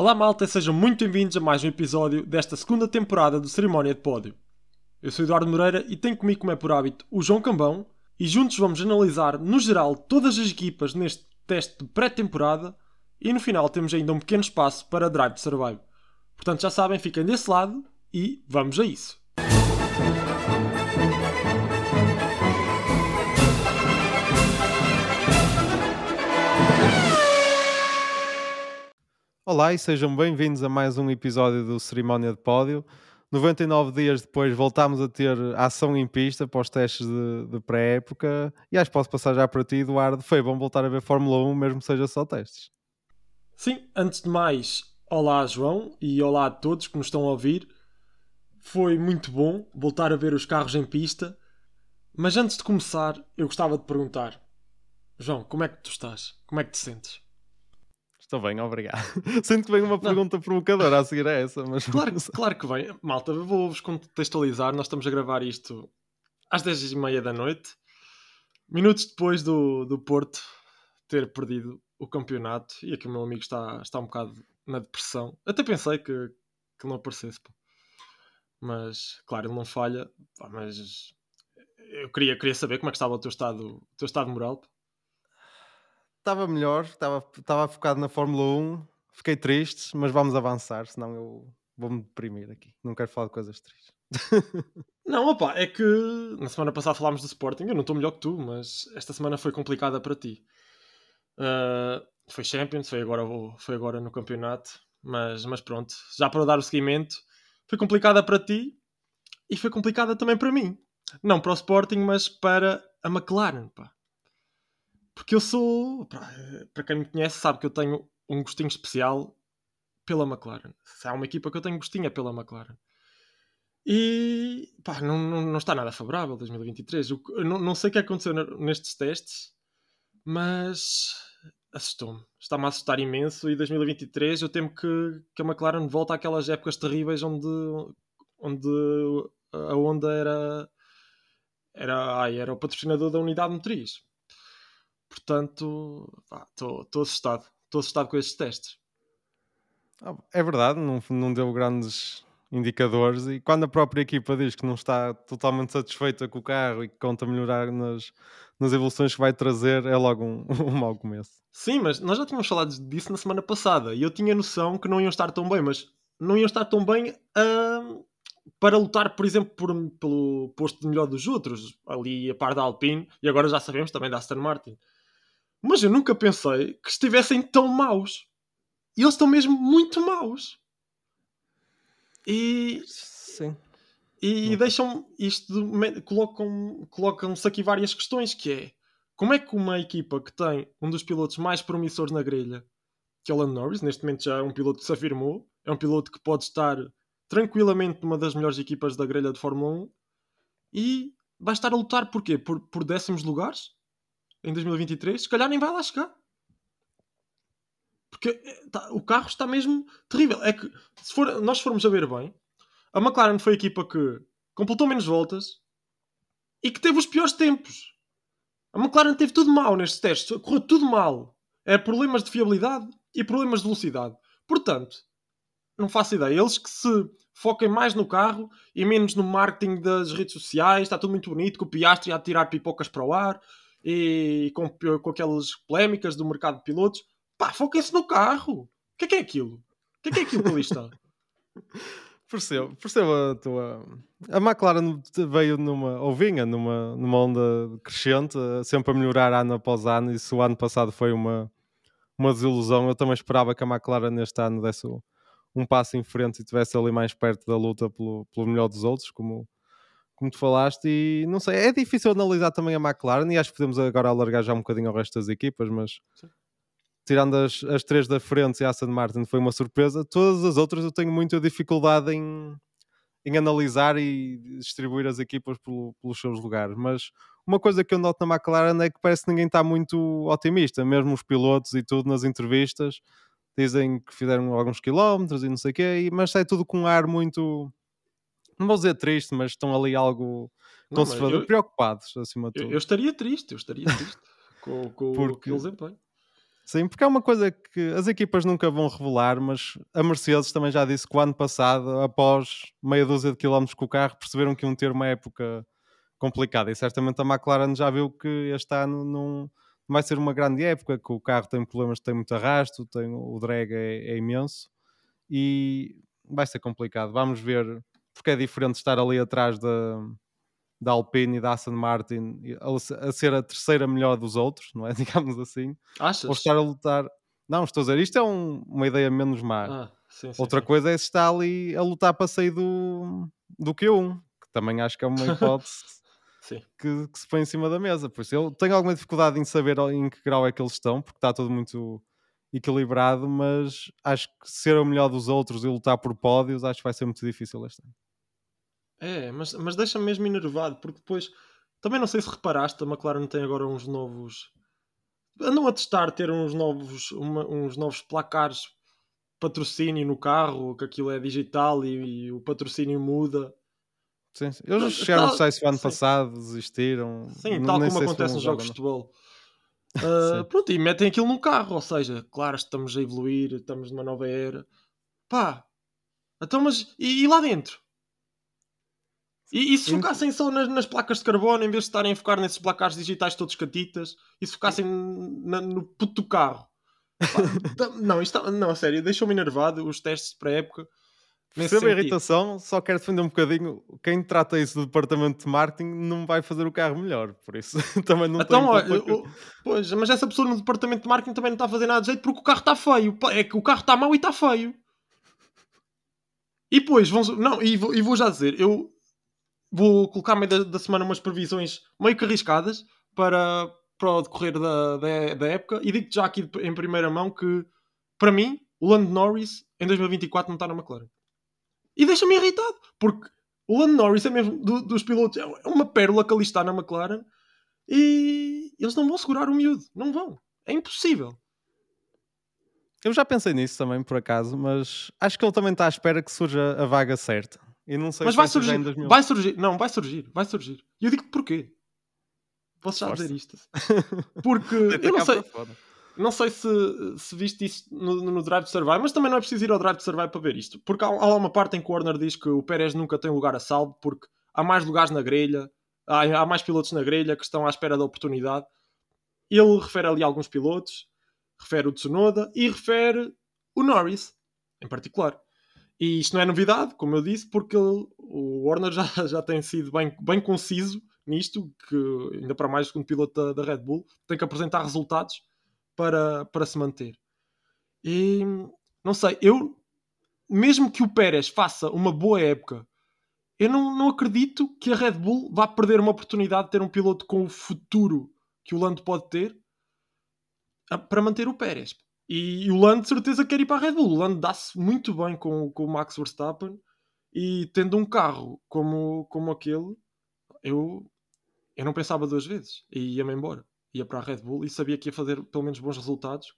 Olá malta sejam muito bem-vindos a mais um episódio desta segunda temporada do Cerimónia de Pódio. Eu sou Eduardo Moreira e tenho comigo, como é por hábito, o João Cambão e juntos vamos analisar, no geral, todas as equipas neste teste de pré-temporada e no final temos ainda um pequeno espaço para Drive to Survive. Portanto, já sabem, fiquem desse lado e vamos a isso. Olá e sejam bem-vindos a mais um episódio do Cerimónia de Pódio. 99 dias depois voltámos a ter ação em pista para os testes de, de pré-época e acho que posso passar já para ti, Eduardo. Foi bom voltar a ver Fórmula 1, mesmo que seja só testes. Sim, antes de mais, olá João e olá a todos que nos estão a ouvir. Foi muito bom voltar a ver os carros em pista, mas antes de começar, eu gostava de perguntar: João, como é que tu estás? Como é que te sentes? Estou bem, obrigado. Sinto que vem uma pergunta não. provocadora a seguir a essa, mas. Claro, claro que vem. Malta, vou-vos contextualizar. Nós estamos a gravar isto às 10h30 da noite, minutos depois do, do Porto ter perdido o campeonato. E aqui o meu amigo está, está um bocado na depressão. Até pensei que, que não aparecesse, pô. mas claro, ele não falha. Mas eu queria, queria saber como é que estava o teu estado, o teu estado moral. Pô estava melhor, estava, estava focado na Fórmula 1, fiquei triste, mas vamos avançar, senão eu vou-me deprimir aqui. Não quero falar de coisas tristes. não, opa, é que na semana passada falámos do Sporting, eu não estou melhor que tu, mas esta semana foi complicada para ti. Uh, foi Champions, foi agora, foi agora no campeonato, mas, mas pronto, já para dar o seguimento, foi complicada para ti e foi complicada também para mim. Não para o Sporting, mas para a McLaren, pá. Porque eu sou. Para quem me conhece, sabe que eu tenho um gostinho especial pela McLaren. Se há uma equipa que eu tenho gostinho é pela McLaren. E pá, não, não, não está nada favorável 2023. Eu, não, não sei o que aconteceu nestes testes, mas assustou-me. Está-me a assustar imenso. E 2023 eu temo que, que a McLaren volte àquelas épocas terríveis onde, onde a Honda era, era, ai, era o patrocinador da unidade motriz. Portanto, estou assustado. Estou assustado com estes testes. Ah, é verdade, não, não deu grandes indicadores e quando a própria equipa diz que não está totalmente satisfeita com o carro e que conta melhorar nas, nas evoluções que vai trazer, é logo um, um mau começo. Sim, mas nós já tínhamos falado disso na semana passada e eu tinha noção que não iam estar tão bem, mas não iam estar tão bem uh, para lutar, por exemplo, por, pelo posto de melhor dos outros, ali a par da Alpine e agora já sabemos também da Aston Martin. Mas eu nunca pensei que estivessem tão maus. E eles estão mesmo muito maus. E. Sim. E deixam isto. De, colocam, colocam-se aqui várias questões: que é como é que uma equipa que tem um dos pilotos mais promissores na grelha, que é o Lando Norris, neste momento já é um piloto que se afirmou, é um piloto que pode estar tranquilamente numa das melhores equipas da grelha de Fórmula 1 e vai estar a lutar por quê? Por, por décimos lugares? Em 2023, se calhar nem vai lá chegar. Porque eh, tá, o carro está mesmo terrível. É que se for, nós formos a ver bem, a McLaren foi a equipa que completou menos voltas e que teve os piores tempos. A McLaren teve tudo mal nestes testes, correu tudo mal. É problemas de fiabilidade e problemas de velocidade. Portanto, não faço ideia. Eles que se foquem mais no carro e menos no marketing das redes sociais, está tudo muito bonito, com o Piastri a tirar pipocas para o ar, e com, com aquelas polémicas do mercado de pilotos, pá, foquem-se no carro. O que é que é aquilo? O que é que é aquilo que ali está? Percebo, percebo a tua. A McLaren veio numa, ou vinha numa, numa onda crescente, sempre a melhorar ano após ano, e se o ano passado foi uma, uma desilusão, eu também esperava que a McLaren neste ano desse um passo em frente e estivesse ali mais perto da luta pelo, pelo melhor dos outros, como, como tu falaste, e não sei, é difícil analisar também a McLaren e acho que podemos agora alargar já um bocadinho ao resto das equipas, mas Sim. tirando as, as três da frente e a Aston Martin foi uma surpresa, todas as outras eu tenho muita dificuldade em, em analisar e distribuir as equipas pelo, pelos seus lugares, mas uma coisa que eu noto na McLaren é que parece que ninguém está muito otimista, mesmo os pilotos e tudo nas entrevistas dizem que fizeram alguns quilómetros e não sei o quê, mas é tudo com um ar muito não vou dizer triste, mas estão ali algo conservador, preocupados acima de tudo. Eu, eu, estaria triste, eu estaria triste com, com, Porque... o desempenho. Sim, porque é uma coisa que as equipas nunca vão revelar, mas a Mercedes também já disse que o ano passado, após meia dúzia de quilómetros com o carro, perceberam que iam ter uma época complicada. E certamente a McLaren já viu que este ano não vai ser uma grande época, que o carro tem problemas, tem muito arrasto, tem, o drag é, é imenso e vai ser complicado. Vamos ver, porque é diferente estar ali atrás da, da Alpine e da Aston Martin a, ser a terceira melhor dos outros, não é? Digamos assim. Achas? Ou estar a lutar. Não, estou a dizer, isto é um, uma ideia menos má. Ah, sim, Outra sim. coisa é se está ali a lutar para sair do, do Q1, que também acho que é uma hipótese que, que se põe em cima da mesa. Por isso eu tenho alguma dificuldade em saber em que grau é que eles estão, porque está tudo muito equilibrado, mas acho que ser o melhor dos outros e lutar por pódios, acho que vai ser muito difícil este ano. É, mas, mas deixa-me mesmo enervado, porque depois também não sei se reparaste, a McLaren tem agora uns novos. Andam a testar ter uns novos, uma- uns novos placares patrocínio no carro, que aquilo é digital e, e o patrocínio muda. Sim, sim. Eles Não, chegaram a tal- testar isso o ano sim. passado, desistiram. Sim, tal como sei se acontece nos jogos de futebol. Sim. pronto, e metem aquilo no carro, ou seja, claro, estamos a evoluir, estamos numa nova era. Pá, então, mas e, e lá dentro? E, e se focassem só nas, nas placas de carbono em vez de estarem a focar nesses placares digitais todos catitas e se focassem na- no puto carro? Pá, tá- não, isto, tá- não, a sério, deixou-me enervado os testes para época. Percebo a irritação, só quero defender um bocadinho. Quem trata isso do departamento de marketing não vai fazer o carro melhor, por isso também não Então, o- pois, mas essa pessoa no departamento de marketing também não está a fazer nada de jeito porque o carro está feio. É que o carro está mau e está feio. E depois, vão, não, e vou, e vou já dizer, eu vou colocar meio da, da semana umas previsões meio que arriscadas para, para o decorrer da, da, da época e digo-te já aqui em primeira mão que, para mim, o Lando Norris em 2024 não está na McLaren. E deixa-me irritado, porque o Lando Norris é mesmo do- dos pilotos, é uma pérola que ali está na McLaren e eles não vão segurar o miúdo, não vão. É impossível. Eu já pensei nisso também, por acaso, mas acho que ele também está à espera que surja a vaga certa. E não sei Mas se vai surgir, em 2000. vai surgir, não, vai surgir, vai surgir. E eu digo-te porquê. Posso já dizer isto? Porque eu não sei, não sei se, se viste isso no, no Drive to Survive, mas também não é preciso ir ao Drive to Survive para ver isto. Porque há, há lá uma parte em que o Warner diz que o Pérez nunca tem lugar a salvo porque há mais lugares na grelha, há, há mais pilotos na grelha que estão à espera da oportunidade. Ele refere ali alguns pilotos, refere o Tsunoda e refere o Norris, em particular. E isto não é novidade, como eu disse, porque o Warner já, já tem sido bem, bem conciso nisto, que ainda para mais o segundo piloto da, da Red Bull tem que apresentar resultados para, para se manter. E não sei, eu mesmo que o Pérez faça uma boa época, eu não, não acredito que a Red Bull vá perder uma oportunidade de ter um piloto com o futuro que o Lando pode ter para manter o Pérez. E, o Lando de certeza quer ir para a Red Bull. O Lando dá-se muito bem com, com o Max Verstappen e tendo um carro como, como aquele, eu, eu não pensava duas vezes e ia-me embora. Ia para a Red Bull e sabia que ia fazer pelo menos bons resultados.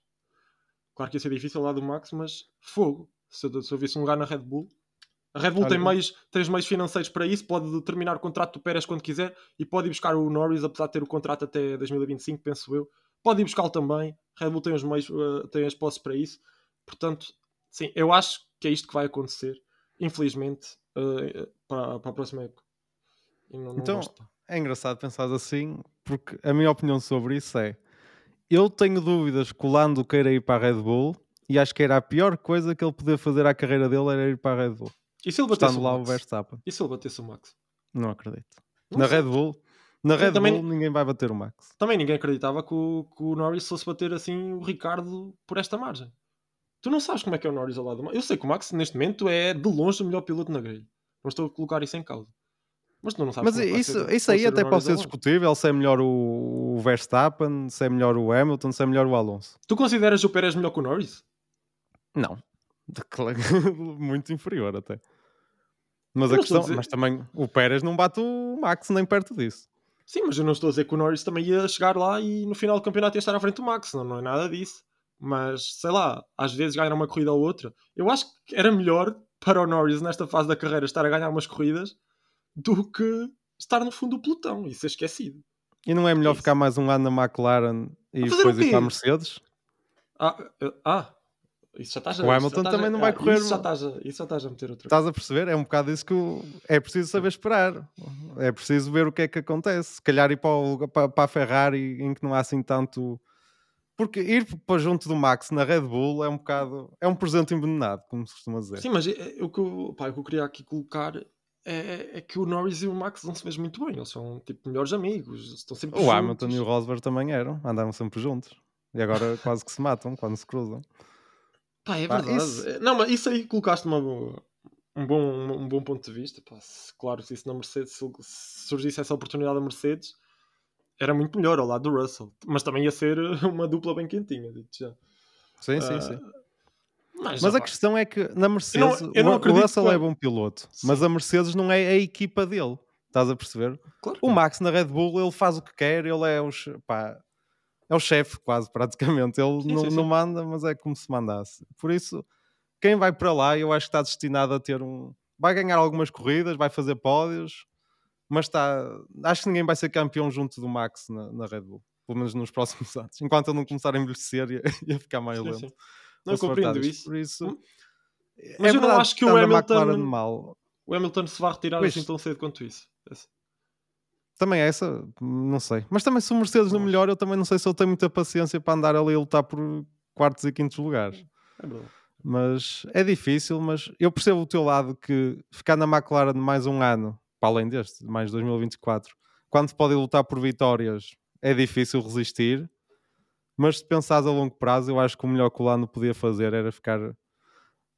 Claro que ia ser difícil lá do Max, mas fogo. Se eu, se eu visse um lugar na Red Bull, a Red Bull Olha, tem, meios, tem os meios financeiros para isso, pode terminar o contrato do Pérez quando quiser e pode ir buscar o Norris, apesar de ter o contrato até 2025, penso eu. Pode ir buscá-lo também. Red Bull tem os meios, eh, tem as posses para isso. Portanto, sim, eu acho que é isto que vai acontecer, infelizmente, eh, para, para a próxima época. E não- não Então, gosto. É engraçado pensar assim, porque a minha opinião sobre isso é: eu tenho dúvidas que o Lando queira ir para a Red Bull e acho que era a pior coisa que ele podia fazer à carreira dele era ir para a Red Bull. E se ele batesse Estando o lá o Max? Verstappen. E se ele batesse o Max? Não acredito. Não na sei. Red Bull, na Red também- Bull ninguém vai bater o Max. Também ninguém acreditava que o, que o Norris fosse bater assim o Ricardo por esta margem. Tu não sabes como é que é o Norris ao lado do Max. Eu sei que o Max, neste momento, é de longe o melhor piloto na grelha. Não estou a colocar isso em causa. Mas tu não sabes Mas como é isso, ser- isso aí até pode ser discutível se é melhor o, o Verstappen, se é melhor o Hamilton, se é melhor o Alonso. Tu consideras o Pérez melhor que o Norris? Não. Muito inferior até. Mas Eu a questão, dizer- mas também o Pérez não bate o Max nem perto disso. Sim, mas eu não estou a dizer que o Norris também ia chegar lá e no final do campeonato ia estar à frente do Max. Não, não é nada disso. Mas, sei lá, às vezes ganhar uma corrida ou outra. Eu acho que era melhor para o Norris nesta fase da carreira estar a ganhar umas corridas do que estar no fundo do pelotão e ser esquecido. E não é melhor Isso. ficar mais um ano na McLaren e depois ir para a? Mercedes? Ah, ah, isso já estás a O Hamilton estás a- também não vai ah, correr Isso já, estás a, isso já estás a meter outra Estás a perceber? É um bocado isso que o- é preciso saber esperar. É preciso ver o que é que acontece. Se calhar ir para, o para, para a Ferrari em que não há assim tanto. Porque ir para junto do Max na Red Bull é um bocado. É um presente envenenado, como se costuma dizer. Sim, mas é- é- o, que eu, pá, o que eu queria aqui colocar é, é que o Norris e o Max não se mesmo muito bem. Eles são tipo melhores amigos. Estão sempre O juntos. Hamilton e o Rosberg também eram, andavam sempre juntos. E agora quase que se matam quando se cruzam. Pá, é Pá, verdade. isso- É- Não, mas isso aí colocaste uma boa- um, bom, um, bom ponto de vista. Pá, se- claro, se isso na Mercedes, se se surgisse essa oportunidade da Mercedes, era muito melhor ao lado do Russell. Mas também ia ser uma dupla bem quentinha, digo já. Sim, sim, Ah, sim. Mas, Mas a questão é que na Mercedes eu não o- o acredito Russell que- é bom piloto, mas a Mercedes não é a equipa dele. Estás a perceber? claro O não. Max na Red Bull ele faz o que quer, ele é o, che- pá, é o chefe quase praticamente. Ele Sim, não, sim, sim. não manda, mas é como se mandasse. Por isso, quem vai para lá, eu acho que está destinado a ter um. Vai ganhar algumas corridas, vai fazer pódios, mas está. Acho que ninguém vai ser campeão junto do Max na, na Red Bull, pelo menos nos próximos anos. Enquanto ele não começar a envelhecer, ia, ia ficar mais lento. Não, a compreendo isso. Por isso, Hum. é Mas eu não acho que o a Hamilton-. O Hamilton se vai retirar Pois. assim tão cedo quanto isso. Também é essa, não sei. Mas também se o Mercedes não melhor, eu também não sei se ele tem muita paciência para andar ali a lutar por quartos e quintos lugares. É. Mas é difícil, mas eu percebo o teu lado que ficar na McLaren mais um ano, para além deste, mais 2024, quando pode lutar por vitórias, é difícil resistir. Mas se pensares a longo prazo, eu acho que o melhor que o Lando podia fazer era ficar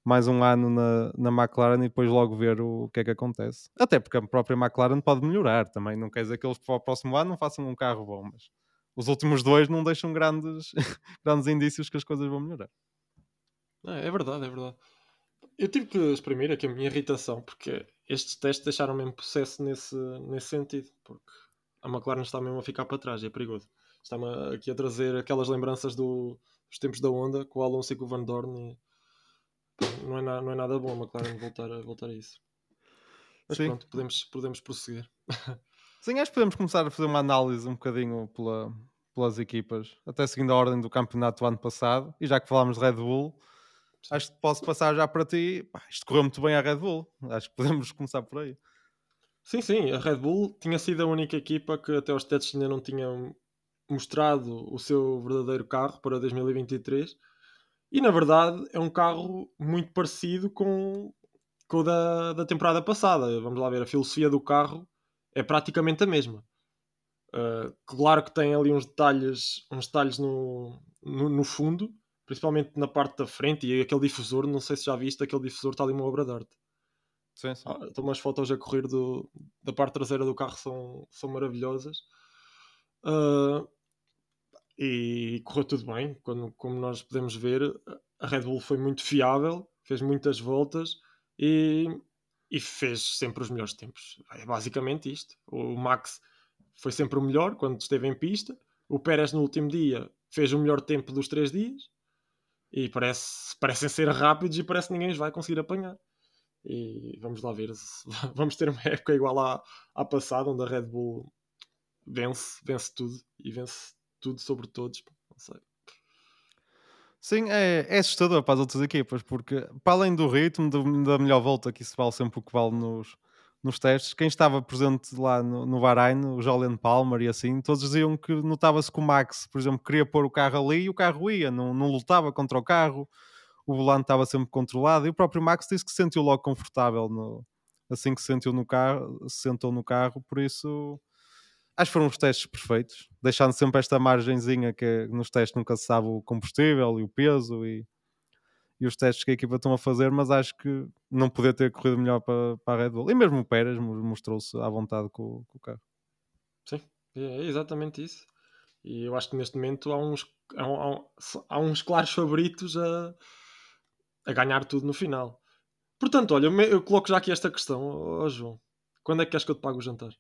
mais um ano na, na McLaren e depois logo ver o, que é que acontece. Até porque a própria McLaren pode melhorar também. Não quer dizer que eles para o próximo ano não façam um carro bom, mas os últimos dois não deixam grandes, grandes indícios que as coisas vão melhorar. É, é verdade, é verdade. Eu tive que exprimir aqui a minha irritação, porque estes testes deixaram mesmo processo nesse, nesse sentido, porque a McLaren está mesmo a ficar para trás, é perigoso. Está-me aqui a trazer aquelas lembranças do- dos tempos da Honda, com o Alonso e com o Van Dorn, e não é, na- não é nada bom a McLaren voltar a, voltar a isso. Mas Sim. pronto, podemos, podemos prosseguir. Sim, acho que podemos começar a fazer uma análise um bocadinho pela- pelas equipas, até seguindo a ordem do campeonato do ano passado. E já que falámos de Red Bull, Sim. acho que posso passar já para ti. Pá, isto correu muito bem à Red Bull. Acho que podemos começar por aí. Sim, sim, a Red Bull tinha sido a única equipa que até aos testes ainda não tinha mostrado o seu verdadeiro carro para 2023 e na verdade é um carro muito parecido com, com o da, da temporada passada. Vamos lá ver, a filosofia do carro é praticamente a mesma. Uh, claro que tem ali uns detalhes, uns detalhes no, no, no fundo, principalmente na parte da frente e aquele difusor, não sei se já viste, aquele difusor está ali uma obra de arte. Sim, sim. Ah, Então, umas fotos a correr do, da parte traseira do carro são, são maravilhosas. Ah, e correu tudo bem. Quando, como nós podemos ver, a Red Bull foi muito fiável, fez muitas voltas e, e fez sempre os melhores tempos. É basicamente isto. O Max foi sempre o melhor quando esteve em pista. O Pérez no último dia fez o melhor tempo dos três dias. E parece, parecem ser rápidos e parece que ninguém os vai conseguir apanhar. E vamos lá ver se vamos ter uma época igual à, à passada, onde a Red Bull vence, vence tudo e vence tudo sobre todos. Não sei. Sim, é, é assustador para as outras equipas, porque para além do ritmo, do- da melhor volta, que isso vale sempre o que vale nos, nos testes, quem estava presente lá no, no Bahrein, o Julian Palmer e assim, todos diziam que notava-se que o Max, por exemplo, queria pôr o carro ali e o carro ia, não, não lutava contra o carro, o volante estava sempre controlado e o próprio Max disse que se sentiu logo confortável no, assim que se sentiu no carro, se sentou no carro, por isso acho que foram os testes perfeitos, deixando sempre esta margenzinha que nos testes nunca se sabe o combustível e o peso e, e os testes que a equipa estão a fazer, mas acho que não poder ter corrido melhor para, para a Red Bull. E mesmo o Pérez mo- mostrou-se à vontade com, com o carro. Sim, é exatamente isso. E eu acho que neste momento há uns, há, há há uns claros favoritos a, a ganhar tudo no final. Portanto, olha, eu, me- eu coloco já aqui esta questão, ó João. Quando é que queres que eu te pague o jantar?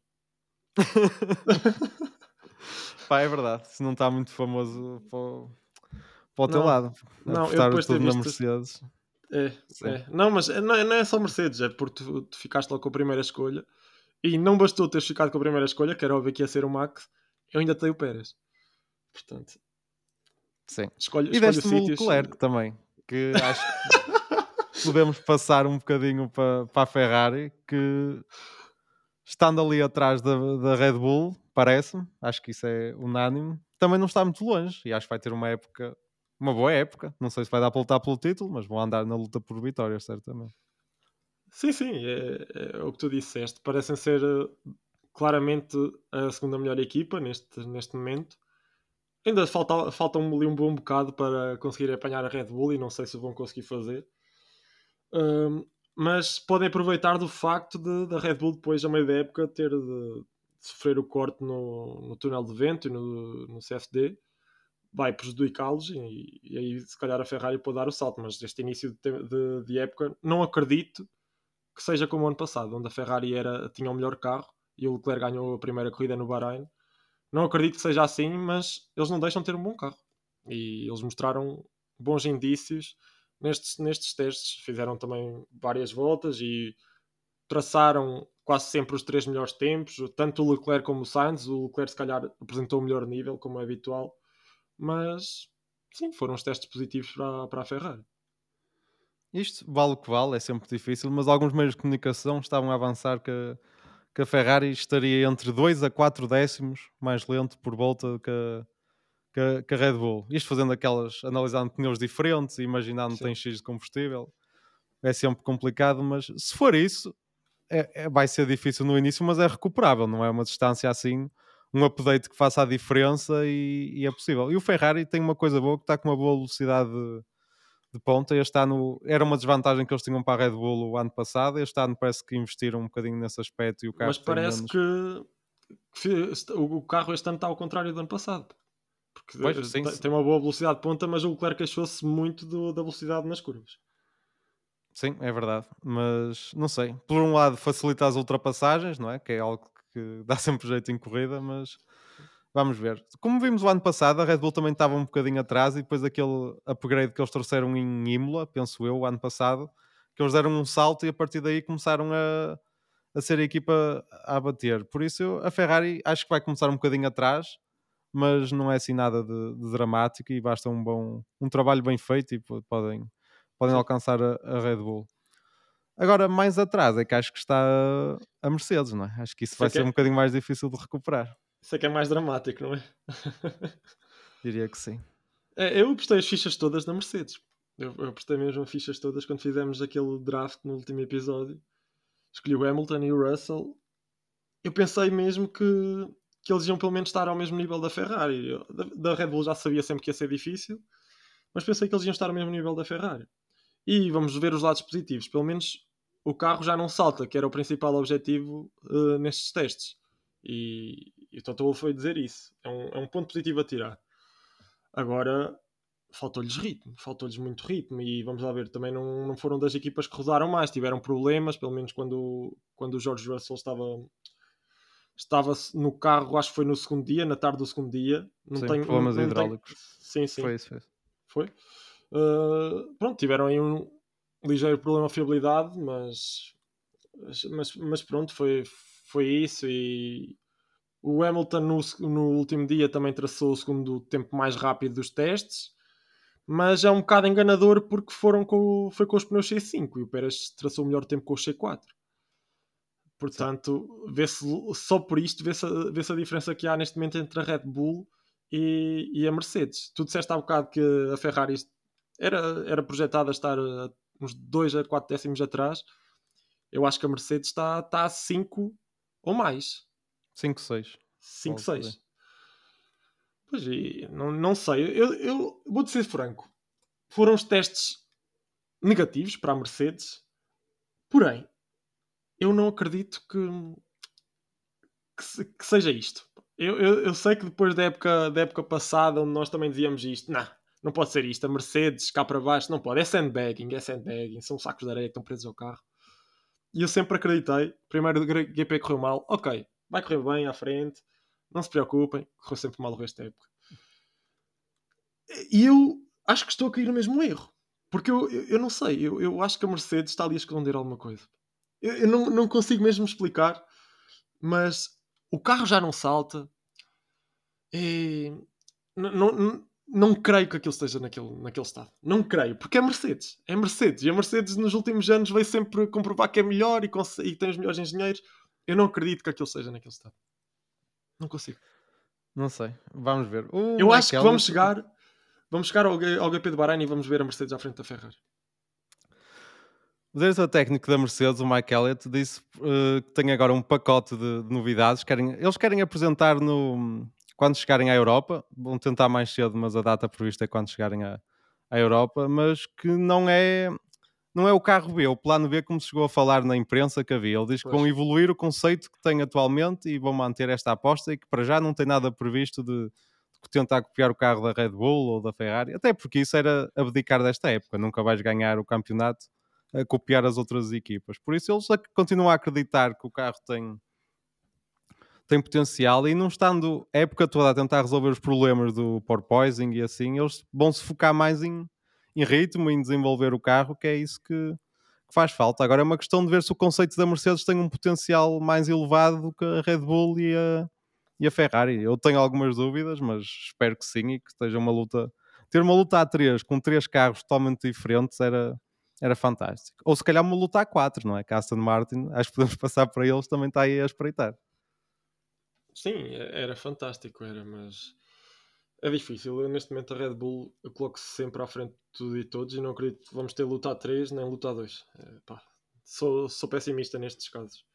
Pá, é verdade, se não está muito famoso para o, para o teu lado, não, eu depois tudo na Mercedes. É, é. Não, mas é- não é, não é só Mercedes, é porque tu, tu ficaste logo com a primeira escolha e não bastou teres ficado com a primeira escolha, que era óbvio que ia ser o Max, eu ainda tenho o Pérez. Portanto, Sim. Escolhe, E deste-me o. Leclerc também, que acho que podemos passar um bocadinho para, para a Ferrari, que estando ali atrás da, da Red Bull, parece-me, acho que isso é unânime, também não está muito longe e acho que vai ter uma época, uma boa época. Não sei se vai dar para lutar pelo título, mas vão andar na luta por vitórias, certamente. Sim, sim, é, é o que tu disseste. Parecem ser eh, claramente a segunda melhor equipa neste, neste momento. Ainda falta, falta um, ali um bom bocado para conseguir apanhar a Red Bull e não sei se vão conseguir fazer. Ahm, mas podem aproveitar do facto de da Red Bull depois, a meio da época, ter de, de sofrer o corte no, no túnel de vento e no, no CFD. Vai prejudicá-los e, e aí se calhar a Ferrari pode dar o salto. Mas este início de, de- de época não acredito que seja como o ano passado, onde a Ferrari era, tinha o melhor carro e o Leclerc ganhou a primeira corrida no Bahrein. Não acredito que seja assim, mas eles não deixam de ter um bom carro. E eles mostraram bons indícios nestes, nestes testes. Fizeram também várias voltas e traçaram quase sempre os três melhores tempos, tanto o Leclerc como o Sainz. O Leclerc, se calhar, apresentou o melhor nível, como é habitual, mas sim, foram os testes positivos para, para a Ferrari. Isto vale o que vale, é sempre difícil, mas alguns meios de comunicação estavam a avançar que, que a Ferrari estaria entre 2 a 4 décimos mais lento por volta que a, que a, que a Red Bull. Isto fazendo aquelas, analisando pneus diferentes e imaginando que Sim. tem X de combustível. É sempre complicado, mas se for isso, é, é- vai ser difícil no início, mas é recuperável, não é uma distância assim, um update que faça a diferença e, e é possível. E o Ferrari tem uma coisa boa que está com uma boa velocidade de, de ponta. Este ano era uma desvantagem que eles tinham para a Red Bull o ano passado. Este ano parece que investiram um bocadinho nesse aspecto e o carro Mas parece menos... que, que o carro este ano está ao contrário do ano passado. Porque Pois, eh, tem, tem uma boa velocidade de ponta, mas o Leclerc queixou-se muito do- da velocidade nas curvas. Sim, é verdade, mas não sei. Por um lado, facilita as ultrapassagens, não é? Que é algo que dá sempre jeito em corrida, mas vamos ver. Como vimos o ano passado, a Red Bull também estava um bocadinho atrás e depois aquele upgrade que eles trouxeram em Imola, penso eu, o ano passado, que eles deram um salto e a partir daí começaram a, a ser a equipa a bater. Por isso, a Ferrari acho que vai começar um bocadinho atrás, mas não é assim nada de, de dramático e basta um bom um trabalho bem feito e po- podem, podem Sim. alcançar a, a Red Bull. Agora, mais atrás é que acho que está a- Mercedes, não é? Acho que isso Isso vai é que ser é- um bocadinho mais difícil de recuperar. Isso é que é mais dramático, não é? Diria que sim. É, eu apostei as fichas todas na Mercedes. Eu, eu apostei mesmo as fichas todas quando fizemos aquele draft no último episódio. Escolhi o Hamilton e o Russell. Eu pensei mesmo que, que eles iam pelo menos estar ao mesmo nível da Ferrari. Eu- Da, Red Bull já sabia sempre que ia ser difícil, mas pensei que eles iam estar ao mesmo nível da Ferrari. E vamos ver os lados positivos. Pelo menos o carro já não salta, que era o principal objetivo eh, nestes testes. E, e o Toto foi dizer isso. É um, é um ponto positivo a tirar. Agora, faltou-lhes ritmo, faltou-lhes muito ritmo e vamos lá ver, também não, não foram das equipas que rodaram mais, tiveram problemas, pelo menos quando, quando o George Russell estava estava no carro, acho que foi no segundo dia, na tarde do segundo dia. Não Sim, tenho, problemas não, não tenho- hidráulicos. Sim, sim. Foi isso, foi. Foi. Uh, pronto, tiveram aí um ligeiro problema de fiabilidade, mas, mas, mas pronto, foi, foi isso. E o Hamilton no, no último dia também traçou o segundo tempo mais rápido dos testes, mas é um bocado enganador porque foram com, foi com os pneus C5 e o Pérez traçou o melhor tempo com os C4. Portanto, vê-se só por isto, vê-se a, vê-se a diferença que há neste momento entre a Red Bull e, e a Mercedes. Tu disseste há bocado que a Ferrari era, era projetada a estar a uns 2 a 4 décimos atrás. Eu acho que a Mercedes está, está a 5 ou mais. 5, 6. 5, Logo por 6. Pois e não, não sei. Eu, eu vou-te ser franco. Foram os testes negativos para a Mercedes. Porém, eu não acredito que, que, que seja isto. Eu, eu, eu sei que depois da época, da época passada, onde nós também dizíamos isto, não, não pode ser isto. A Mercedes cá para baixo, não pode. É sandbagging, é sandbagging. São sacos de areia que estão presos ao carro. E eu sempre acreditei. Primeiro GP correu mal. Ok, vai correr bem à frente. Não se preocupem. Correu sempre mal o resto da época. E eu acho que estou a cair no mesmo erro. Porque eu, eu, eu não sei. Eu, eu acho que a Mercedes está ali a esconder alguma coisa. Eu, eu não, não consigo mesmo explicar. Mas o carro já não salta. E não, não- não creio que aquilo esteja naquele, naquele estado. Não creio, porque é Mercedes. É Mercedes. E a Mercedes nos últimos anos veio sempre comprovar que é melhor e, e tem os melhores engenheiros. Eu não acredito que aquilo esteja naquele estado. Não consigo. Não sei. Vamos ver. O Eu acho que vamos chegar, vamos chegar ao, ao GP de Bahrein e vamos ver a Mercedes à frente da Ferrari. O diretor técnico da Mercedes, o Mike Elliott, disse uh, que tem agora um pacote de, de novidades. Querem, eles querem apresentar no, quando chegarem à Europa. Vão tentar mais cedo, mas a data prevista é quando chegarem à, à Europa. Mas que não é, não é o carro B, o plano B, como se chegou a falar na imprensa que havia. Ele diz que pois. vão evoluir o conceito que tem atualmente e vão manter esta aposta e que para já não tem nada previsto de, de tentar copiar o carro da Red Bull ou da Ferrari, até porque isso era abdicar desta época. Nunca vais ganhar o campeonato a copiar as outras equipas. Por isso eles continuam a acreditar que o carro tem, tem potencial e não estando a época toda a tentar resolver os problemas do porpoising e assim, eles vão se focar mais em, em ritmo, em desenvolver o carro, que é isso que, que, faz falta. Agora é uma questão de ver se o conceito da Mercedes tem um potencial mais elevado do que a Red Bull e a, e a Ferrari. Eu tenho algumas dúvidas, mas espero que sim e que esteja uma luta. Ter uma luta a três com três carros totalmente diferentes era, era fantástico. Ou se calhar uma luta a quatro, não é? Que a Aston Martin, acho que podemos passar para eles, também está aí a espreitar. Sim, era fantástico, era, mas é difícil. Eu, neste momento a Red Bull coloco-se sempre à frente de tudo e todos e não acredito que vamos ter luta a 3 nem luta a 2. É, sou, sou pessimista nestes casos.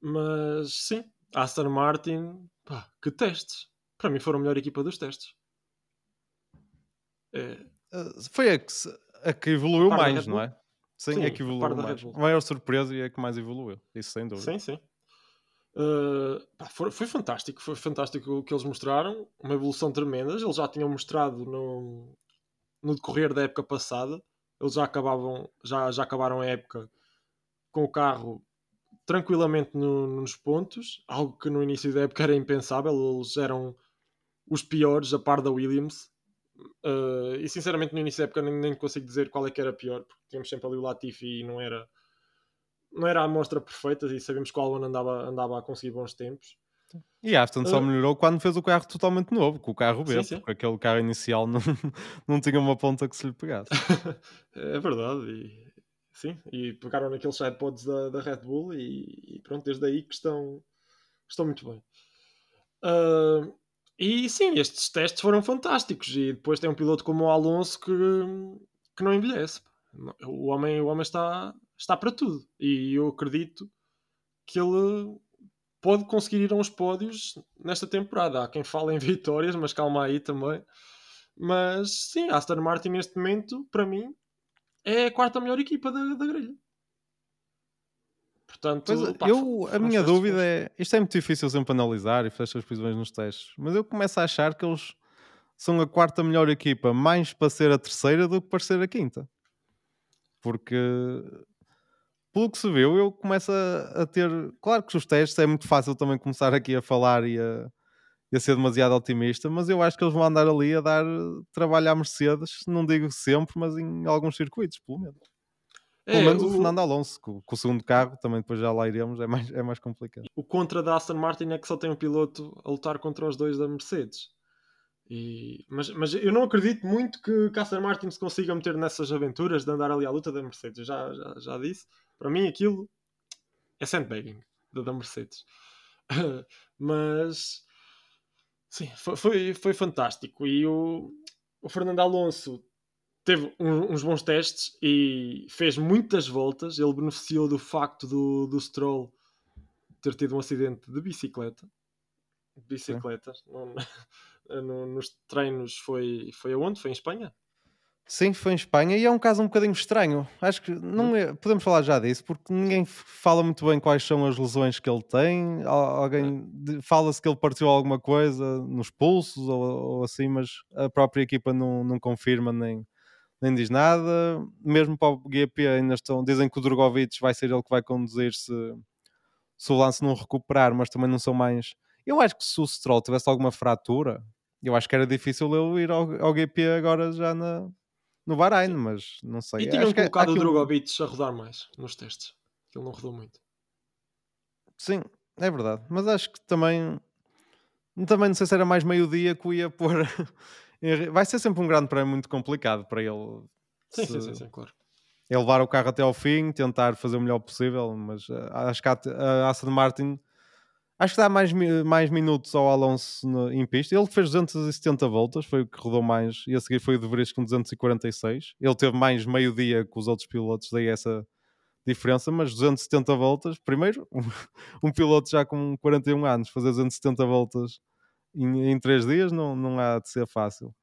Mas sim, Aston Martin, pá, que testes. Para mim foram a melhor equipa dos testes. É... Foi a que, a que evoluiu mais, não é? Sim, sim, a que evoluiu mais. A maior surpresa e a que mais evoluiu. Isso sem dúvida. Sim, sim. Uh, pá, foi, foi, fantástico, foi fantástico o que eles mostraram, uma evolução tremenda. Eles já tinham mostrado no, no decorrer da época passada, eles já acabavam, já, já acabaram a época com o carro tranquilamente no, nos pontos, algo que no início da época era impensável. Eles eram os piores a par da Williams. Uh, e sinceramente no início da época nem, nem consigo dizer qual é que era pior, porque tínhamos sempre ali o Latifi e não era não era a amostra perfeita e sabemos que o Albon andava, andava a conseguir bons tempos. E Aston só melhorou quando fez o carro totalmente novo, com o carro B, sim, sim. porque aquele carro inicial não, não tinha uma ponta que se lhe pegasse. é verdade, e, sim, e pegaram naqueles sidepods da, da Red Bull e, e, pronto, desde aí que estão, estão muito bem. Uh, e sim, estes testes foram fantásticos e depois tem um piloto como o Alonso que, que não envelhece. O homem, o homem está, está para tudo. E eu acredito que ele pode conseguir ir a uns pódios nesta temporada. Há quem fale em vitórias, mas calma aí também. Mas sim, Aston Martin neste momento, para mim, é a quarta melhor equipa da, da grelha. Portanto, pois, pá, eu, a minha dúvida é: isto é muito difícil sempre analisar e fazer as prisões nos testes, mas eu começo a achar que eles são a quarta melhor equipa mais para ser a terceira do que para ser a quinta. Porque pelo que se viu, eu começo a, a, ter. Claro que os testes é muito fácil também começar aqui a falar e a, e a, ser demasiado otimista, mas eu acho que eles vão andar ali a dar trabalho à Mercedes, não digo sempre, mas em alguns circuitos, pelo menos. Pelo é, menos o, o, Fernando Alonso, com, com, o segundo carro, também depois já lá iremos, é mais, é mais complicado. O contra da Aston Martin é que só tem um piloto a lutar contra os dois da Mercedes. E, mas, mas eu não acredito muito que, que Aston Martin se consiga meter nessas aventuras de andar ali à luta da Mercedes. Já, já, já disse. Para mim, aquilo é sandbagging da, da Mercedes. mas sim, foi, foi, foi, fantástico. E o, o Fernando Alonso teve um, uns bons testes e fez muitas voltas. Ele beneficiou do facto do, do Stroll ter tido um acidente de bicicleta. Bicicleta. No, nos treinos foi, foi aonde? Foi em Espanha? Sim, foi em Espanha e é um caso um bocadinho estranho. Acho que não é, podemos falar já disso, porque ninguém fala muito bem quais são as lesões que ele tem. Alguém fala-se que ele partiu alguma coisa nos pulsos ou, ou, assim, mas a própria equipa não, não confirma nem, nem diz nada. Mesmo para o GP ainda estão, dizem que o Drogovic vai ser ele que vai conduzir se, se o lance não recuperar, mas também não são mais. Eu acho que se o Stroll tivesse alguma fratura, eu acho que era difícil ele ir ao, ao GP agora já na no Bahrein, mas não sei. E tinham colocado o Drogovic a rodar mais nos testes. Ele não rodou muito. Sim, é verdade. Mas acho que também. Também não sei se era mais meio-dia que o ia pôr vai ser sempre um grande prémio muito complicado para ele. Sim, se, sim, sim, sim, claro. Ele levar o carro até ao fim, tentar fazer o melhor possível, mas uh, acho que a, a Aston Martin acho que dá mais, mais minutos ao Alonso no, em pista. Ele fez 270 voltas, foi o que rodou mais, e a seguir foi o de Vries com 246. Ele teve mais meio-dia que os outros pilotos, daí essa diferença, mas 270 voltas. Primeiro, um, um piloto já com 41 anos, fazer 270 voltas em, em 3 dias não, não há de ser fácil.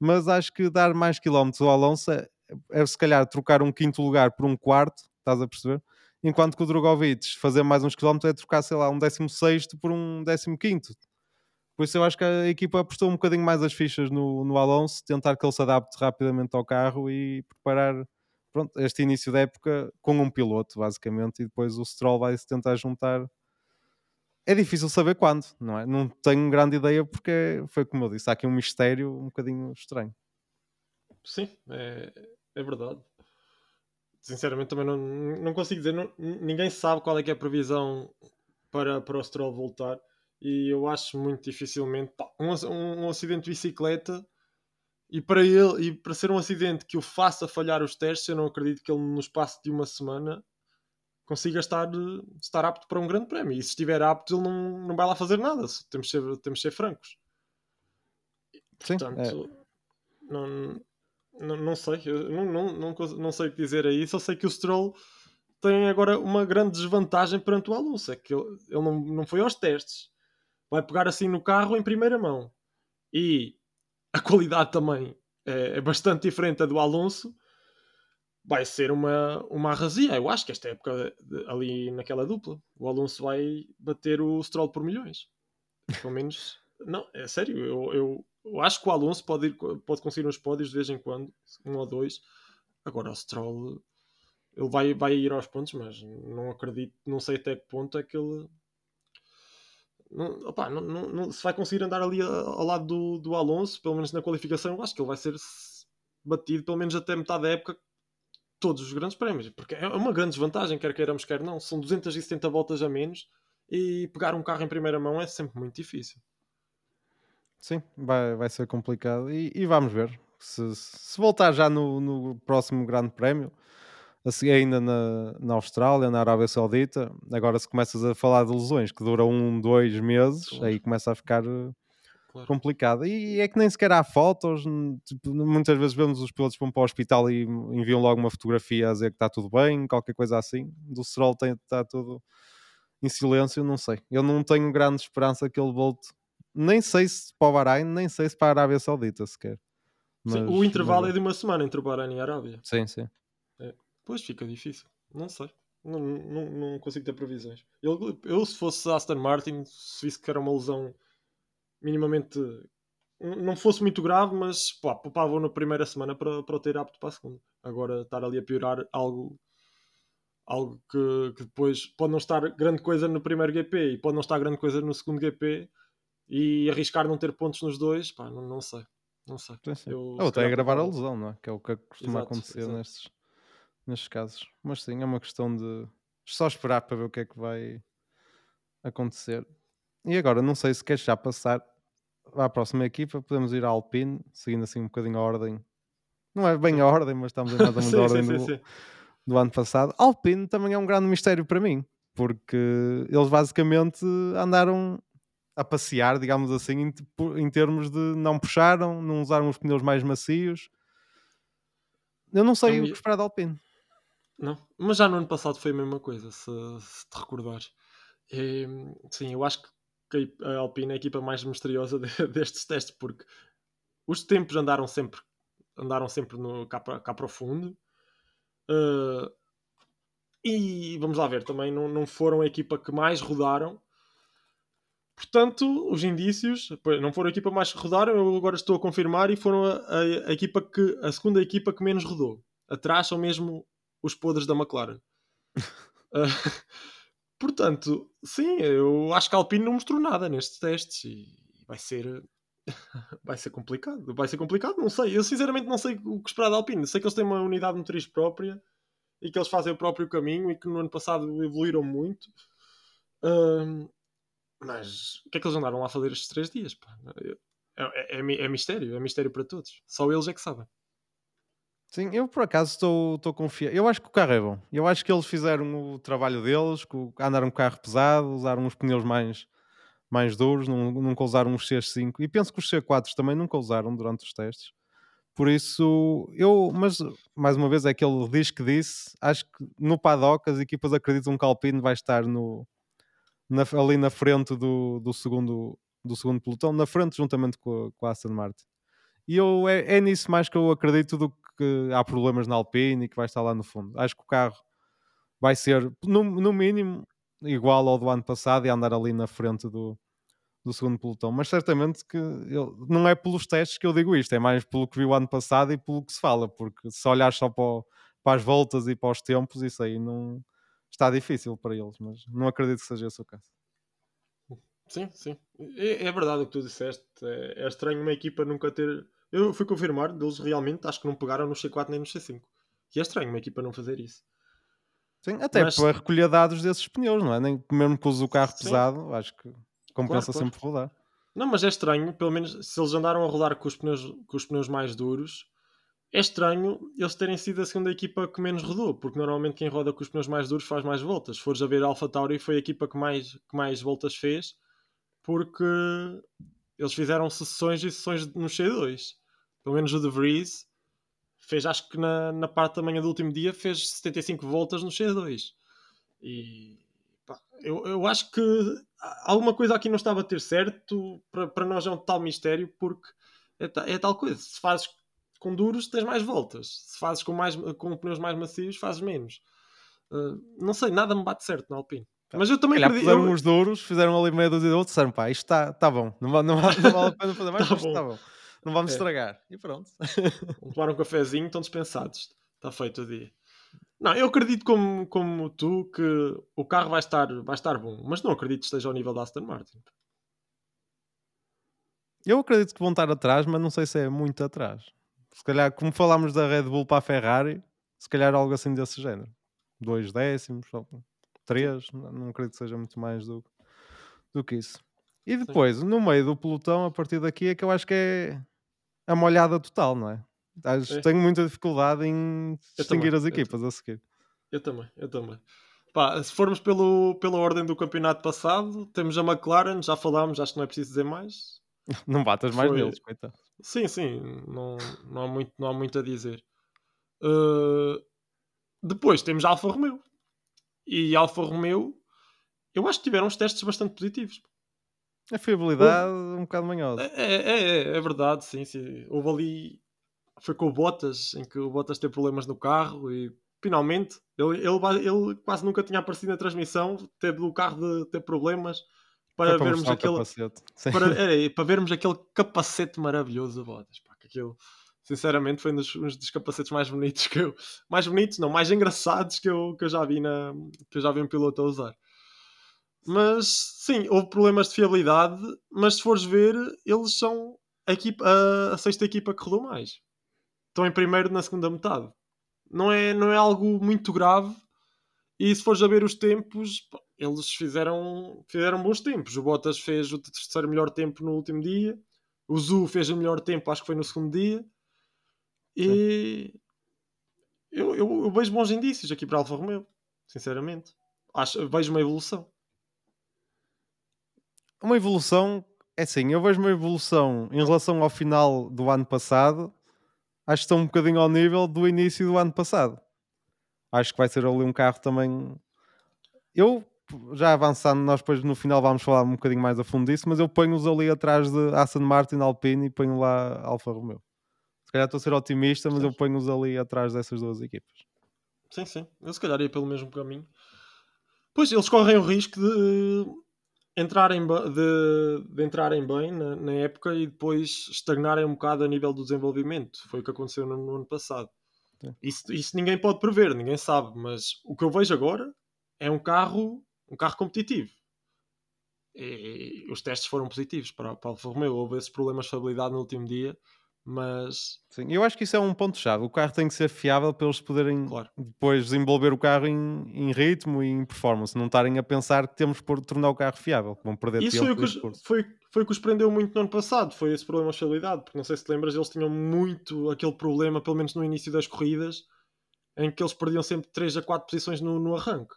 Mas acho que dar mais quilómetros ao Alonso é, é se calhar trocar um quinto lugar por um quarto, estás a perceber? Enquanto que o Drogovic fazer mais uns quilómetros é trocar, sei lá, um 16 por um 15. Por isso eu acho que a equipa apostou um bocadinho mais as fichas no, no Alonso, tentar que ele se adapte rapidamente ao carro e preparar pronto, este início da época com um piloto, basicamente, e depois o Stroll vai se tentar juntar. É difícil saber quando, não é? Não tenho grande ideia porque foi como eu disse, há aqui um mistério um bocadinho estranho. Sim, é, é verdade. Sinceramente também não, não consigo dizer, não, ninguém sabe qual é que é a previsão para, para o Stroll voltar e eu acho muito dificilmente um, um, um acidente de bicicleta e para ele, e para ser um acidente que o faça falhar os testes, eu não acredito que ele no espaço de uma semana consiga estar, estar apto para um grande prémio. E se estiver apto, ele não, não vai lá fazer nada. Temos de ser, temos de ser francos. Sim, Portanto, é. não, não, não sei. Não, não, não, não sei o que dizer aí. Só sei que o Stroll tem agora uma grande desvantagem perante o Alonso. É que ele, ele não, não foi aos testes. Vai pegar assim no carro em primeira mão. E a qualidade também é, é bastante diferente da do Alonso, vai ser uma, uma arrasia. Eu acho que esta época ali naquela dupla, o Alonso vai bater o Stroll por milhões. Pelo menos, não, é sério. Eu, eu, eu, acho que o Alonso pode, ir, pode conseguir uns pódios de vez em quando, um ou dois. Agora o Stroll ele vai, vai ir aos pontos, mas não acredito, não sei até que ponto é que ele não, opa, não, não, se vai conseguir andar ali ao lado do, do Alonso, pelo menos na qualificação, eu acho que ele vai ser batido pelo menos até metade da época todos os grandes prémios, porque é uma grande desvantagem, quer queiramos, quer não. São 270 voltas a menos e pegar um carro em primeira mão é sempre muito difícil. Sim, vai, vai ser complicado e, e vamos ver. Se, se voltar já no, no próximo Grande Prémio, a seguir ainda na, na Austrália, na Arábia Saudita. Agora, se começas a falar de lesões que duram um, dois meses, aí começa a ficar eh, claro. complicado. E é que nem sequer há fotos. Tipo, muitas vezes vemos os pilotos vão para o hospital e enviam logo uma fotografia a dizer que está tudo bem, qualquer coisa assim. Do Stroll está tudo em silêncio, não sei. Eu não tenho grande esperança que ele volte. Nem sei se para o Bahrein, nem sei se para a Arábia Saudita sequer. Mas, sim, o intervalo mas... é de uma semana entre o Bahrein e a Arábia. Sim, sim. Pois fica difícil. Não sei. Não, não, não consigo ter previsões. Eu, eu, se fosse Aston Martin, se visse que era uma lesão minimamente. Não fosse muito grave, mas pá, poupavam na primeira semana para, para o ter apto para a segunda. Agora estar ali a piorar algo algo que, que, depois pode não estar grande coisa no primeiro GP e pode não estar grande coisa no segundo GP e arriscar não ter pontos nos dois, pá, não, não sei. Não sei. Sim, sim. Eu, Ou até gravar a lesão, não é? Que é o que costuma exato, acontecer exato. nestes nestes casos. Mas sim, é uma questão de só esperar para ver o que é que vai acontecer. E agora, não sei se queres já passar à próxima equipa, podemos ir à Alpine, seguindo assim um bocadinho a ordem. Não é bem a ordem, mas estamos em mais ou menos a ordem sim, do, sim, do, ano passado. Alpine também é um grande mistério para mim, porque eles basicamente andaram a passear, digamos assim, em, em termos de não puxaram, não usaram os pneus mais macios. Eu não sei o que esperar da Alpine. Não, mas já no ano passado foi a mesma coisa, se, se te recordares. E, sim, eu acho que a Alpine é a equipa mais misteriosa de, destes testes, porque os tempos andaram sempre, andaram sempre no, cá, para, cá para o fundo. Uh, e vamos lá ver, também não, não foram a equipa que mais rodaram. Portanto, os indícios não foram a equipa mais que rodaram, eu agora estou a confirmar, e foram a, a, a equipa que a segunda equipa que menos rodou. Atrás são mesmo os podres da McLaren. uh, portanto, sim, eu acho que a Alpine não mostrou nada nestes testes e vai ser vai ser complicado. Vai ser complicado, não sei. Eu sinceramente não sei o que esperar da Alpine. Sei que eles têm uma unidade motriz própria e que eles fazem o próprio caminho e que no ano passado evoluíram muito. Uh, mas o que é que eles andaram lá a fazer estes três dias? É, é, é mistério, é mistério para todos. Só eles é que sabem. Sim, eu por acaso estou, estou confiante. Eu acho que o carro é bom. Eu acho que eles fizeram o trabalho deles, andaram um carro pesado, usaram os pneus mais, mais duros, nunca usaram os C5 e penso que os C4 também nunca usaram durante os testes. Por isso, eu, mas mais uma vez, é que ele diz que disse. Acho que no paddock as equipas acreditam que o Alpine vai estar no, na, ali na frente do, do, segundo, do segundo pelotão, na frente juntamente com a, com a Aston Martin. E eu, é, é nisso mais que eu acredito do que há problemas na Alpine e que vai estar lá no fundo. Acho que o carro vai ser, no, no mínimo, igual ao do ano passado e andar ali na frente do, do segundo pelotão. Mas certamente que eu, não é pelos testes que eu digo isto, é mais pelo que vi o ano passado e pelo que se fala, porque se olhar só para, o, para as voltas e para os tempos, isso aí não está difícil para eles, mas não acredito que seja esse o caso. Sim, sim. É, é verdade o que tu disseste. É, é estranho uma equipa nunca ter eu fui confirmar, deles realmente acho que não pegaram no C4 nem no C5. E é estranho uma equipa não fazer isso. Sim, até Mas... para recolher dados desses pneus, não é? Nem, mesmo que use o carro Sim. pesado, acho que compensa claro, sempre claro. rodar. Não, mas é estranho, pelo menos se eles andaram a rodar com os pneus, com os pneus mais duros, é estranho eles terem sido a segunda equipa que menos rodou, porque normalmente quem roda com os pneus mais duros faz mais voltas. Se fores a ver a Tauri, foi a equipa que mais, que mais voltas fez, porque eles fizeram sessões e sessões no C2 pelo menos o De Vries, fez, acho que na, na parte da manhã do último dia, fez 75 voltas no C2. E pá, eu, eu acho que alguma coisa aqui não estava a ter certo. Para, nós é um tal mistério, porque é, é tal coisa. Se fazes com duros, tens mais voltas. Se fazes com, mais, com pneus mais macios, fazes menos. Uh, não sei, nada me bate certo na Alpine. Tá. Mas eu também Calhar. Fizeram eu... uns duros, fizeram ali meia dúzia de outros, disseram pá, isto está tá bom, não, não, não, vale a pena fazer mais, tá mas está bom não vamos é. estragar. E pronto. Vamos tomar um cafezinho, estão dispensados. Está feito o dia. Não, eu acredito como, como tu que o carro vai estar, vai estar bom, mas não acredito que esteja ao nível da Aston Martin. Eu acredito que vão estar atrás, mas não sei se é muito atrás. Se calhar, como falámos da Red Bull para a Ferrari, se calhar algo assim desse género. Dois décimos, três, não acredito que seja muito mais do, do que isso. E depois, Sim. no meio do pelotão, a partir daqui é que eu acho que é a molhada total, não é? é. Tenho muita dificuldade em distinguir as equipas a seguir. Eu também, eu também. Pá, se formos pelo, pela ordem do campeonato passado, temos a McLaren, já falámos, acho que não é preciso dizer mais. não batas mais Foi... neles, coitado. Sim, sim, não, não, há, muito, não há muito a dizer. Uh... Depois temos a Alfa Romeo. E Alfa Romeo, eu acho que tiveram uns testes bastante positivos. A fiabilidade um bocado manhosa. É, é, é, é, verdade, sim, sim. Houve ali. Foi com o Bottas, em que o Bottas teve problemas no carro e finalmente ele, ele, ele quase nunca tinha aparecido na transmissão, teve o carro de ter problemas para vermos aquele para, era, para vermos aquele capacete maravilhoso do Bottas. Pá, que aquilo, sinceramente, foi um dos, um dos capacetes mais bonitos que eu. Mais bonitos, não, mais engraçados que eu, que eu já vi na que eu já vi um piloto a usar. Mas sim, houve problemas de fiabilidade, mas se fores ver, eles são a, equipa, a, a sexta equipa que rodou mais. Estão em primeiro na segunda metade. Não é, não é algo muito grave. E se fores a ver os tempos, eles fizeram, fizeram bons tempos. O Bottas fez o terceiro melhor tempo no último dia. O Zu fez o melhor tempo, acho que foi no segundo dia. E eu, eu, eu, vejo bons indícios aqui para a Alfa Romeo, sinceramente. Acho, vejo uma evolução uma evolução, é assim, eu vejo uma evolução em relação ao final do ano passado, acho que estão um bocadinho ao nível do início do ano passado. Acho que vai ser ali um carro também. Eu, já avançando, nós depois no final vamos falar um bocadinho mais a fundo disso, mas eu ponho-os ali atrás de Aston Martin, Alpine e ponho lá Alfa Romeo. Se calhar estou a ser otimista, mas eu ponho-os ali atrás dessas duas equipas. Sim, sim. Eu se calhar ia pelo mesmo caminho. Pois, eles correm o risco de entrarem de, de entrarem bem na, na, época e depois estagnarem um bocado a nível do desenvolvimento. Foi o que aconteceu no, no ano passado. Isso, isso, ninguém pode prever, ninguém sabe, mas o que eu vejo agora é um carro, um carro competitivo. E, os testes foram positivos para, para a Alfa Romeo. Houve esses problemas de estabilidade no último dia, Mas. Sim, eu acho que isso é um ponto-chave. O carro tem que ser fiável para eles poderem Claro. depois desenvolver o carro em, em ritmo e em performance. Não estarem a pensar que temos por tornar o carro fiável. Vão perder Isso tempo foi o, que os, esforço. foi, foi o que os prendeu muito no ano passado. Foi esse problema de fiabilidade. Porque não sei se te lembras, eles tinham muito aquele problema, pelo menos no início das corridas, em que eles perdiam sempre 3 a 4 posições no, no arranque.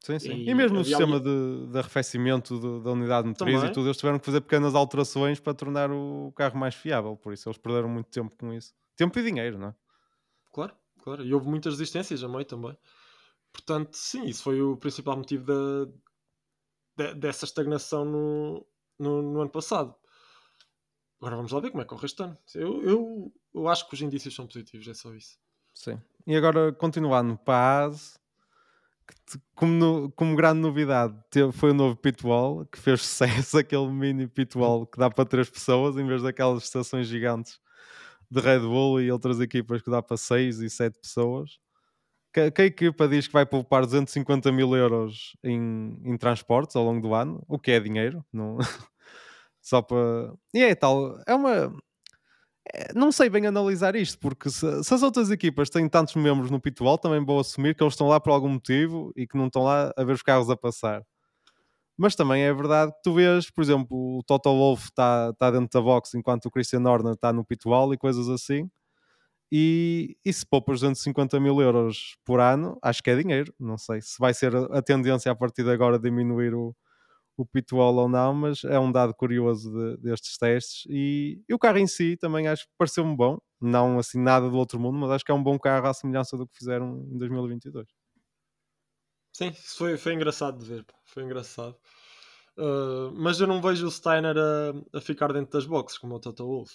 Sim, sim. E, E mesmo no sistema ali- de, de arrefecimento da unidade motriz e tudo, eles tiveram que fazer pequenas alterações para tornar o carro mais fiável. Por isso eles perderam muito tempo com isso. Tempo e dinheiro, não é? Claro, claro. E houve muitas resistências a meio também. Portanto, sim, isso foi o principal motivo da, de- dessa estagnação no, no, no ano passado. Agora vamos lá ver como é que corre este ano. Eu, eu, eu acho que os indícios são positivos, é só isso. Sim. E agora, continuando para a que como, no- como grande novidade, foi o novo pitwall, que fez sucesso, aquele mini pitwall que dá para três pessoas, em vez daquelas estações gigantes de Red Bull e outras equipas que dá para seis e sete pessoas. Que, que a equipa diz que vai poupar 250 mil euros em, em transportes ao longo do ano, o que é dinheiro, não... só para... E é tal, é uma não sei bem analisar isto, porque se, se as outras equipas têm tantos membros no pitwall, também vou assumir que eles estão lá por algum motivo e que não estão lá a ver os carros a passar. Mas também é verdade que tu vês, por exemplo, o Toto Wolff está tá dentro da box enquanto o Christian Horner está no pitwall e coisas assim. E, e se poupas 250 mil euros por ano, acho que é dinheiro. Não sei se vai ser a tendência a partir de agora diminuir o, o pitwall ou não, mas é um dado curioso de- destes testes. E, e o carro em si também acho que pareceu-me bom, não assim nada do outro mundo, mas acho que é um bom carro à semelhança do que fizeram em 2022. Sim, foi, foi engraçado de ver. Foi engraçado. Uh, mas eu não vejo o Steiner a, a ficar dentro das boxes como o Toto Wolff.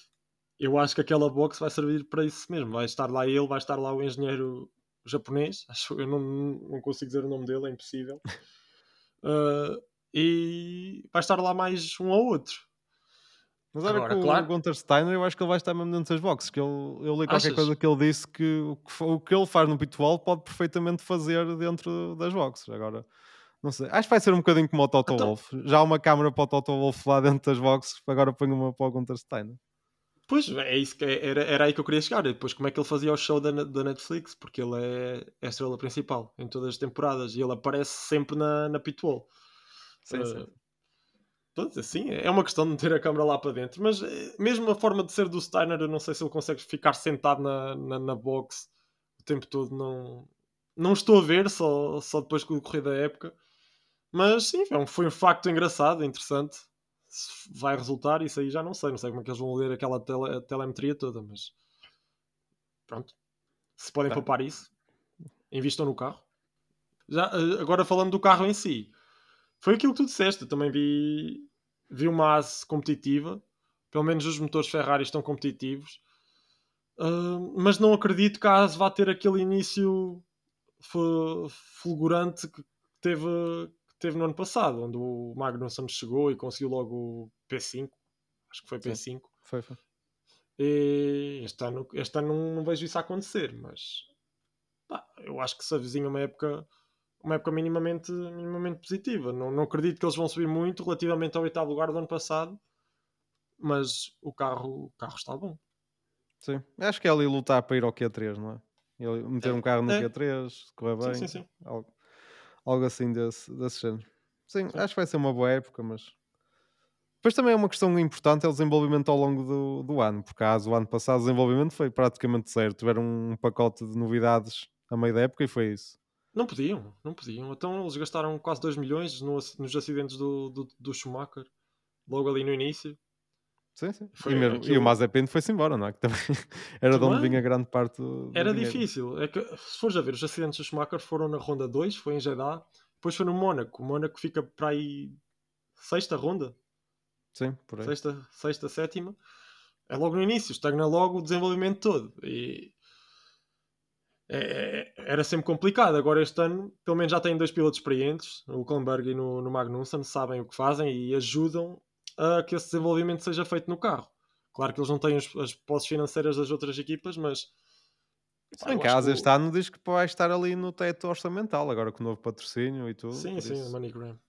Eu acho que aquela box vai servir para isso mesmo. Vai estar lá ele, vai estar lá o engenheiro japonês. Acho, eu não, não consigo dizer o nome dele, é impossível. Uh, e vai estar lá mais um ou outro. Mas olha Agora, o claro. Gunter Steiner, eu acho que ele vai estar mesmo dentro das boxes. Que ele, eu li qualquer Achas? coisa que ele disse que o que, o que ele faz no pitwall pode perfeitamente fazer dentro das boxes. Agora, não sei. Acho que vai ser um bocadinho como o Toto Então- Wolff. Já há uma câmara para o Toto Wolff lá dentro das boxes, agora põe uma para o Gunter Steiner. Pois, é isso que era, era aí que eu queria chegar. E depois, como é que ele fazia o show da, da Netflix? Porque ele é, é a estrela principal em todas as temporadas e ele aparece sempre na, na pitwall. Sim, sim. Pronto, assim, é uma questão de meter a câmera lá para dentro, mas eh, mesmo a forma de ser do Steiner, eu não sei se ele consegue ficar sentado na, na, na box o tempo todo. Não, não estou a ver, só, só depois do correr da época. Mas sim, foi um, foi um facto engraçado, interessante. Se vai resultar, isso aí já não sei. Não sei como é que eles vão ler aquela tele, telemetria toda, mas pronto. Se podem Tá. poupar isso, invistam no carro. Já, eh, agora falando do carro em si, foi aquilo que tu disseste. Eu também vi, vi uma AS competitiva. Pelo menos os motores Ferrari estão competitivos. Ah, mas não acredito que a AS vá ter aquele início fu- fulgurante que teve, que teve no ano passado, onde o Magnussen chegou e conseguiu logo o P5. Acho que foi Sim. P5. Foi, foi. E este ano, este ano não, não vejo isso acontecer, mas pá, eu acho que se avizinha uma época, uma época minimamente, minimamente positiva. Não, não acredito que eles vão subir muito relativamente ao oitavo lugar do ano passado, mas o carro, o carro está bom. Sim. Acho que é ali lutar para ir ao Q3, não é? Ele meter É, um carro no é. Q3, correr bem. Sim, sim, sim. Algo, algo assim desse, desse género. Sim, Sim. acho que vai ser uma boa época, mas. Depois também é uma questão importante é o desenvolvimento ao longo do, do ano, porque caso o ano passado o desenvolvimento foi praticamente zero. Tiveram um pacote de novidades a meio da época e foi isso. Não podiam, não podiam. Então eles gastaram quase 2 milhões no nos acidentes do, do, do Schumacher, logo ali no início. Sim, sim. Foi e, mesmo, e aquilo- o Mazepin foi-se embora, não é? Que também era de onde Também. vinha grande parte do, do Era dinheiro. difícil. É que, se fores a ver, os acidentes do Schumacher foram na ronda 2, foi em Jeddah, depois foi no Mónaco. O Mónaco fica para aí sexta ronda, Sim, por aí. sexta, sexta, sétima. É logo no início, estagna logo o desenvolvimento todo. E é- é- era sempre complicado. Agora este ano, pelo menos já têm dois pilotos experientes, no Klemberg e no, no Magnussen, sabem o que fazem e ajudam a que esse desenvolvimento seja feito no carro. Claro que eles não têm as, as posses financeiras das outras equipas, mas pá, bem eu que a acho ASA que o- este ano diz que vai estar ali no teto orçamental, agora com o novo patrocínio e tudo. Sim, sim, isso- o MoneyGram.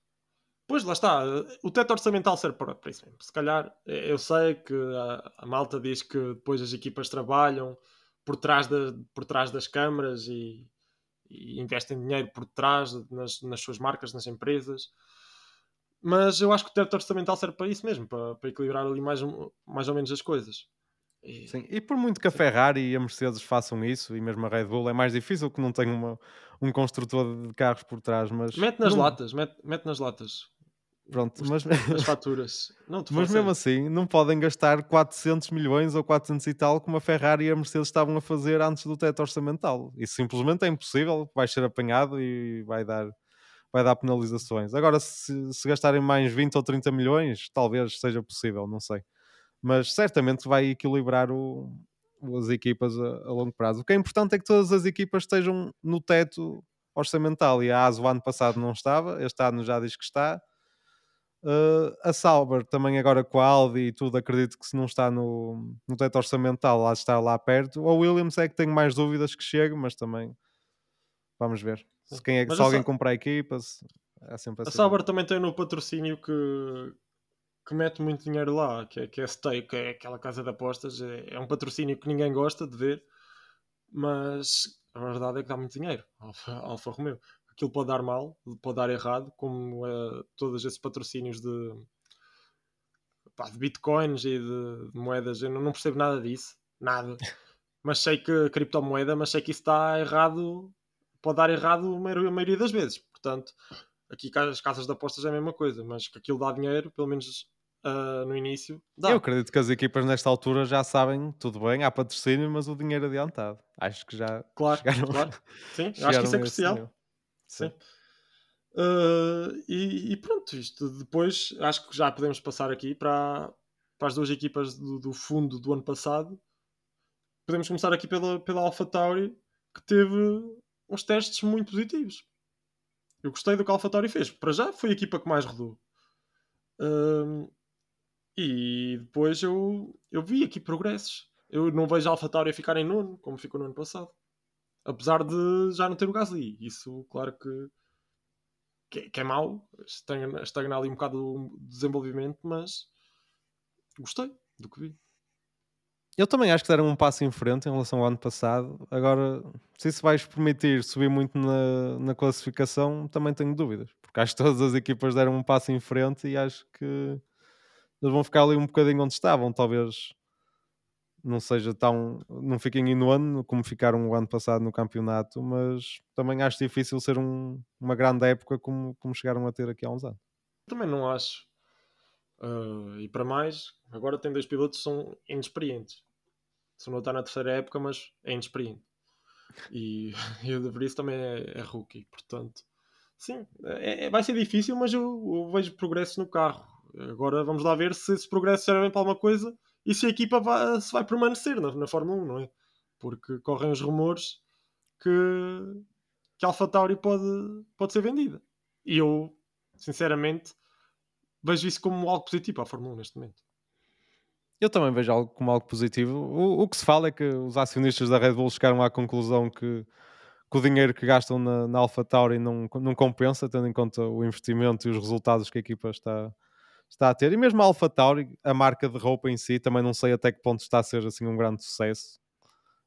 Pois, lá está. O teto orçamental serve para, para isso mesmo. Se calhar, eh, eu sei que a, a, malta diz que depois as equipas trabalham por trás, de, por trás das câmaras e, e investem dinheiro por trás nas, nas suas marcas, nas empresas. Mas eu acho que o teto orçamental serve para isso mesmo, para, para equilibrar ali mais, mais ou menos as coisas. E... Sim, e por muito que a Ferrari e a Mercedes façam isso, e mesmo a Red Bull, é mais difícil que não tenha uma, um construtor de carros por trás. Mas mete nas não... latas, mete, mete nas latas. Pronto, Os, mas, as faturas. Não, mas mesmo assim, não podem gastar 400 milhões ou 400 e tal como a Ferrari e a Mercedes estavam a fazer antes do teto orçamental. Isso simplesmente é impossível, vai ser apanhado e vai dar, vai dar penalizações. Agora, se, se gastarem mais 20 ou 30 milhões, talvez seja possível, não sei. Mas certamente vai equilibrar o, as equipas a, a longo prazo. O que é importante é que todas as equipas estejam no teto orçamental e a ASO ano passado não estava, este ano já diz que está Uh, a Sauber também agora com a Audi e tudo, acredito que se não está no, no teto orçamental, lá está lá perto. A Williams é que tenho mais dúvidas que chegue, mas também vamos ver. Se, quem é, se alguém Sa comprar equipas, é sempre assim. A Sauber também tem no patrocínio que, que mete muito dinheiro lá, que é, que é Stake, que é aquela casa de apostas. É, é um patrocínio que ninguém gosta de ver, mas a verdade é que dá muito dinheiro. Alfa, Alfa Romeo aquilo pode dar mal, pode dar errado, como uh, todos esses patrocínios de, pá, de bitcoins e de, de, moedas. Eu não, percebo nada disso, nada. Mas sei que criptomoeda, mas sei que isso está errado, pode dar errado a maioria das vezes. Portanto, aqui as casas de apostas é a mesma coisa, mas que aquilo dá dinheiro, pelo menos Uh, no início. Dá. Eu acredito que as equipas nesta altura já sabem, tudo bem, há patrocínio, mas o dinheiro adiantado. Acho que já claro, chegaram, claro. Sim, acho que isso é crucial. Sim. Uh, e, e, pronto, isto depois acho que já podemos passar aqui para, para as duas equipas do, do, fundo do ano passado. Podemos começar aqui pela, pela AlphaTauri, que teve uns testes muito positivos. Eu gostei do que a AlphaTauri fez. Para já foi a equipa que mais rodou. Uh, e depois eu, eu vi aqui progressos. Eu não vejo a AlphaTauri a ficar em nono, como ficou no ano passado apesar de já não ter o Gasly. Isso, claro que, que, é, que é mau, estagna, estagna ali um bocado o desenvolvimento, mas gostei do que vi. Eu também acho que deram um passo em frente em relação ao ano passado. Agora, se isso vais permitir subir muito na, na classificação, também tenho dúvidas. Porque acho que todas as equipas deram um passo em frente e acho que eles vão ficar ali um bocadinho onde estavam. Talvez não seja tão. não fiquem em nono como ficaram o ano passado no campeonato, mas também acho difícil ser um, uma grande época como, como chegaram a ter aqui há uns anos. Também não acho. Uh, e para mais, agora tem dois pilotos que são inexperientes. Se não está na terceira época, mas é inexperiente. E, e o De Vries também é, é, rookie, portanto, sim, é, é, vai ser difícil, mas eu, eu vejo progresso no carro. Agora vamos lá ver se esse progresso serve para alguma coisa e se a equipa vai, se vai permanecer na, na Fórmula 1, não é? Porque correm os rumores que, que a AlphaTauri pode, pode ser vendida. E eu, sinceramente, vejo isso como algo positivo a Fórmula 1 neste momento. Eu também vejo algo como algo positivo. O, o que se fala é que os acionistas da Red Bull chegaram à conclusão que, que o dinheiro que gastam na, na AlphaTauri não, não compensa, tendo em conta o investimento e os resultados que a equipa está, está a ter. E mesmo a Alpha Tauri, a marca de roupa em si, também não sei até que ponto está a ser assim um grande sucesso.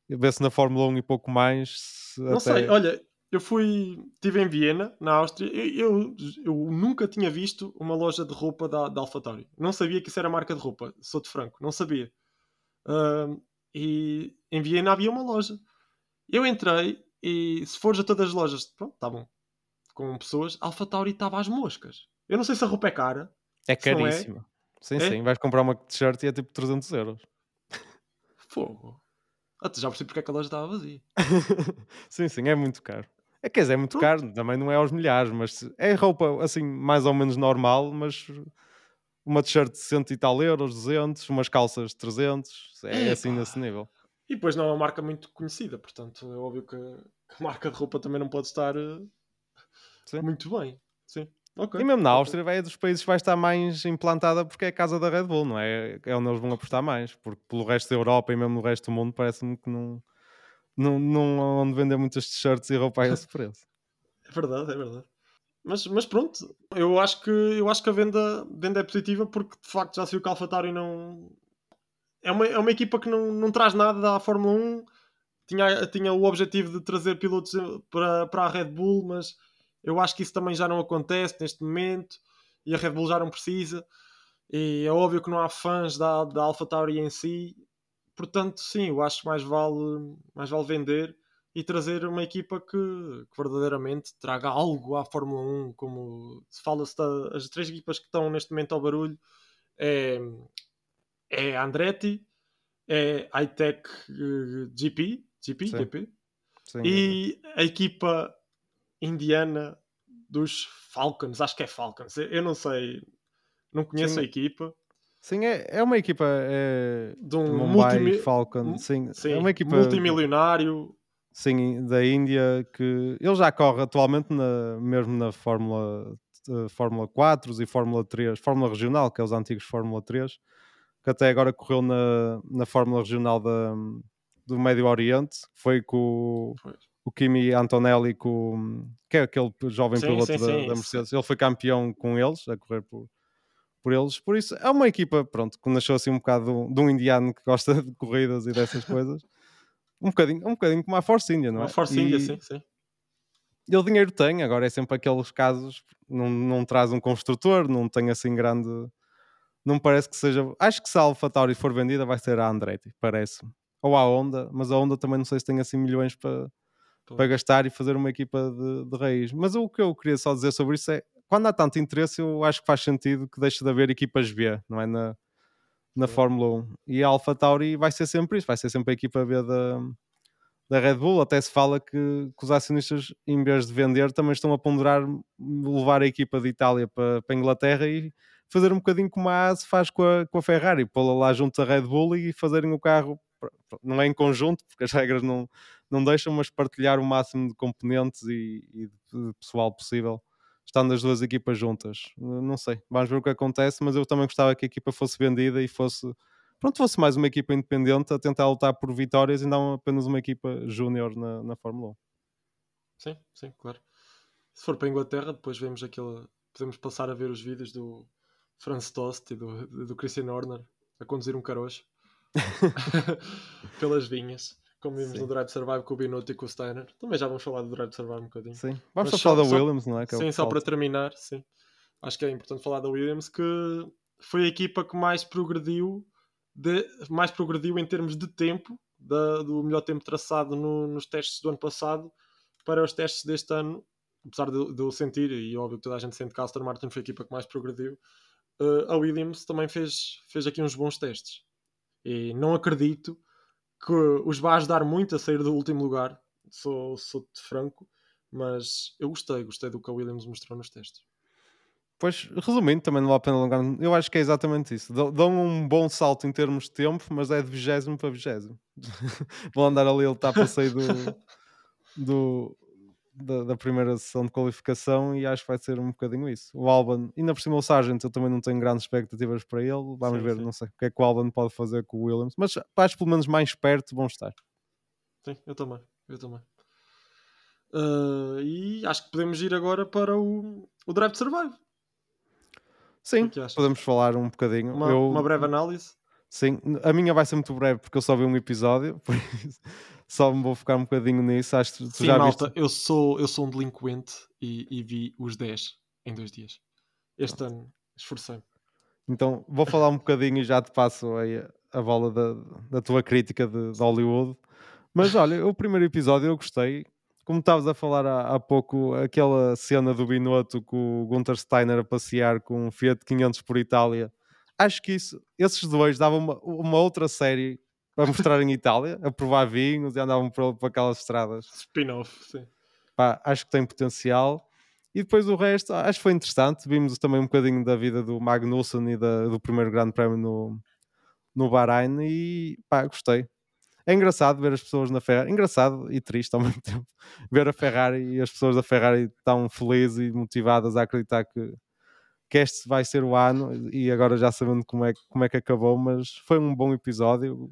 Vê-se na Fórmula 1 e pouco mais. Não até... sei, olha, eu fui, estive em Viena, na Áustria, eu, eu, eu, nunca tinha visto uma loja de roupa da, da AlphaTauri. Não sabia que isso era marca de roupa, sou de franco, não sabia. Uh, e em Viena havia uma loja. Eu entrei e se fores a todas as lojas, pronto, tá bom. Com pessoas, a AlphaTauri estava às moscas. Eu não sei se a roupa é cara, é, é caríssimo. É? Sim, é? sim. Vais comprar uma t-shirt e é tipo 300 euros. Fogo. Até ah, já percebi porque é que a loja estava vazia. sim, sim, é muito caro. É, quer dizer, é muito caro, também não é aos milhares, mas é roupa assim, mais ou menos normal, mas uma t-shirt de 100 e tal euros, 200, umas calças de 300, é, assim nesse nível. E depois não é uma marca muito conhecida, portanto é óbvio que, a marca de roupa também não pode estar uh, muito bem. Sim. Okay. E mesmo na Áustria okay. é dos países que vai estar mais implantada porque é a casa da Red Bull, não é? É onde eles vão apostar mais, porque pelo resto da Europa e mesmo no resto do mundo parece-me que não, não, não onde vender muitas t-shirts e roupa a esse preço. é verdade, é verdade. Mas, mas pronto, eu acho que, eu acho que a venda, venda é positiva porque de facto já se viu que a AlphaTauri não. É uma, é uma equipa que não, não traz nada à Fórmula 1. Tinha, tinha o objetivo de trazer pilotos para, para a Red Bull, mas eu acho que isso também já não acontece neste momento e a Red Bull já não precisa. E é óbvio que não há fãs da, da AlphaTauri em si, portanto, sim, eu acho que mais vale, mais vale vender e trazer uma equipa que, que, verdadeiramente traga algo à Fórmula 1, como se fala-se das três equipas que estão neste momento ao barulho, é, é Andretti, é iTech GP, GP, GP e a equipa indiana dos Falcons, acho que é Falcons, eu não sei, não conheço sim. a equipa. Sim, é, é uma equipa é, de um multimi... Falcon, sim, sim, é uma equipa multimilionário. Sim, da Índia que ele já corre atualmente na, mesmo na Fórmula, uh, Fórmula 4 e Fórmula 3, Fórmula Regional, que é os antigos Fórmula 3, que até agora correu na, na Fórmula Regional da, do Médio Oriente, foi com, o Kimi Antonelli, com, que é aquele jovem sim, piloto sim, da, sim, da, Mercedes, ele foi campeão com eles, a correr por, por eles. Por isso, é uma equipa, pronto, que nasceu assim um bocado de um indiano que gosta de corridas e dessas coisas. Um bocadinho, um bocadinho como a Force India, não é? A Force India, sim, sim. Ele dinheiro tem, agora é sempre aqueles casos, não, não traz um construtor, não tem assim grande. Não parece que seja. Acho que se a Alpha Tauri for vendida, vai ser a Andretti, parece-me. Ou a Honda, mas a Honda também não sei se tem assim milhões para para gastar e fazer uma equipa de, de raiz. Mas o que eu queria só dizer sobre isso é quando há tanto interesse, eu acho que faz sentido que deixe de haver equipas B, não é? Na, na Fórmula 1. E a Alpha Tauri vai ser sempre isso, vai ser sempre a equipa B da, da Red Bull. Até se fala que, que, os acionistas, em vez de vender, também estão a ponderar levar a equipa de Itália para, para a Inglaterra e fazer um bocadinho como a AS faz com a, com a Ferrari, pô-la lá junto à Red Bull e fazerem o carro, não é em conjunto, porque as regras não, não deixam, mas partilhar o máximo de componentes e, e de pessoal possível, estando as duas equipas juntas. Não sei, vamos ver o que acontece, mas eu também gostava que a equipa fosse vendida e fosse, pronto, fosse mais uma equipa independente a tentar lutar por vitórias e não apenas uma equipa júnior na, na Fórmula 1. Sim, sim, claro. Se for para a Inglaterra, depois vemos aquele. Podemos passar a ver os vídeos do Franz Tost e do, do Christian Horner a conduzir um caroço pelas vinhas. Como vimos sim. no Drive Survive com o Binotto e com o Steiner. Também já vamos falar do Drive Survive um bocadinho. Sim, vamos Mas falar da Williams, não é? Que é sim, só para terminar, sim. Acho que é importante falar da Williams, que foi a equipa que mais progrediu, de, mais progrediu em termos de tempo, da, do melhor tempo traçado no, nos testes do ano passado para os testes deste ano. Apesar de, de eu sentir, e óbvio que toda a gente sente que a Aston Martin foi a equipa que mais progrediu, uh, a Williams também fez, fez aqui uns bons testes. E não acredito que os vai ajudar muito a sair do último lugar, sou, sou franco, mas eu gostei, gostei do que a Williams mostrou nos testes. Pois, resumindo, também não vale a pena alongar, eu acho que é exatamente isso. Dão um bom salto em termos de tempo, mas é de vigésimo para vigésimo. Vão andar ali, ele está para sair do, do, da, da, primeira sessão de qualificação e acho que vai ser um bocadinho isso. O Alban, ainda por cima o Sargent, eu também não tenho grandes expectativas para ele. Vamos sim, ver, sim. não sei o que é que o Alban pode fazer com o Williams, mas acho pelo menos mais perto vão estar. Sim, eu também, eu também. Uh, e acho que podemos ir agora para o, o Drive to Survive. Sim, é podemos falar um bocadinho. Uma, eu, uma breve análise. Sim, a minha vai ser muito breve porque eu só vi um episódio, por isso só me vou focar um bocadinho nisso. Acho que tu Sim, já malta, viste... eu, sou, eu sou um delinquente e, e vi os 10 em dois dias. Este Pronto. ano esforcei-me. Então vou falar um bocadinho e já te passo aí a bola da, da tua crítica de, de Hollywood. Mas olha, o primeiro episódio eu gostei. Como estavas a falar há, há, pouco, aquela cena do Binotto com o Gunther Steiner a passear com um Fiat 500 por Itália. Acho que isso, esses dois davam uma, uma outra série para mostrar em Itália, a provar vinhos e andavam por, por aquelas estradas. Spin-off, sim. Pá, acho que tem potencial. E depois o resto, acho que foi interessante. Vimos também um bocadinho da vida do Magnussen e da, do primeiro grande prémio no, no Bahrein e pá, gostei. É engraçado ver as pessoas na Ferrari, engraçado e triste ao mesmo tempo, ver a Ferrari e as pessoas da Ferrari tão felizes e motivadas a acreditar que, que este vai ser o ano e agora já sabendo como é, como é que acabou, mas foi um bom episódio.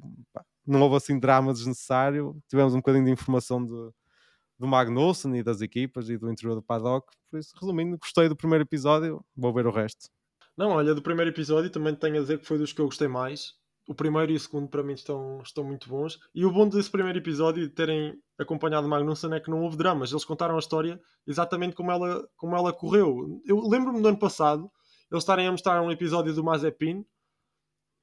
Não houve assim drama desnecessário. Tivemos um bocadinho de informação de, do Magnussen e das equipas e do interior do paddock. Por isso, resumindo, gostei do primeiro episódio, vou ver o resto. Não, olha, do primeiro episódio também tenho a dizer que foi dos que eu gostei mais. O primeiro e o segundo para mim estão, estão muito bons. E o bom desse primeiro episódio de terem acompanhado Magnussen é que não houve dramas. Eles contaram a história exatamente como ela, como ela correu. Eu lembro-me do ano passado eles estarem a mostrar um episódio do Mazepin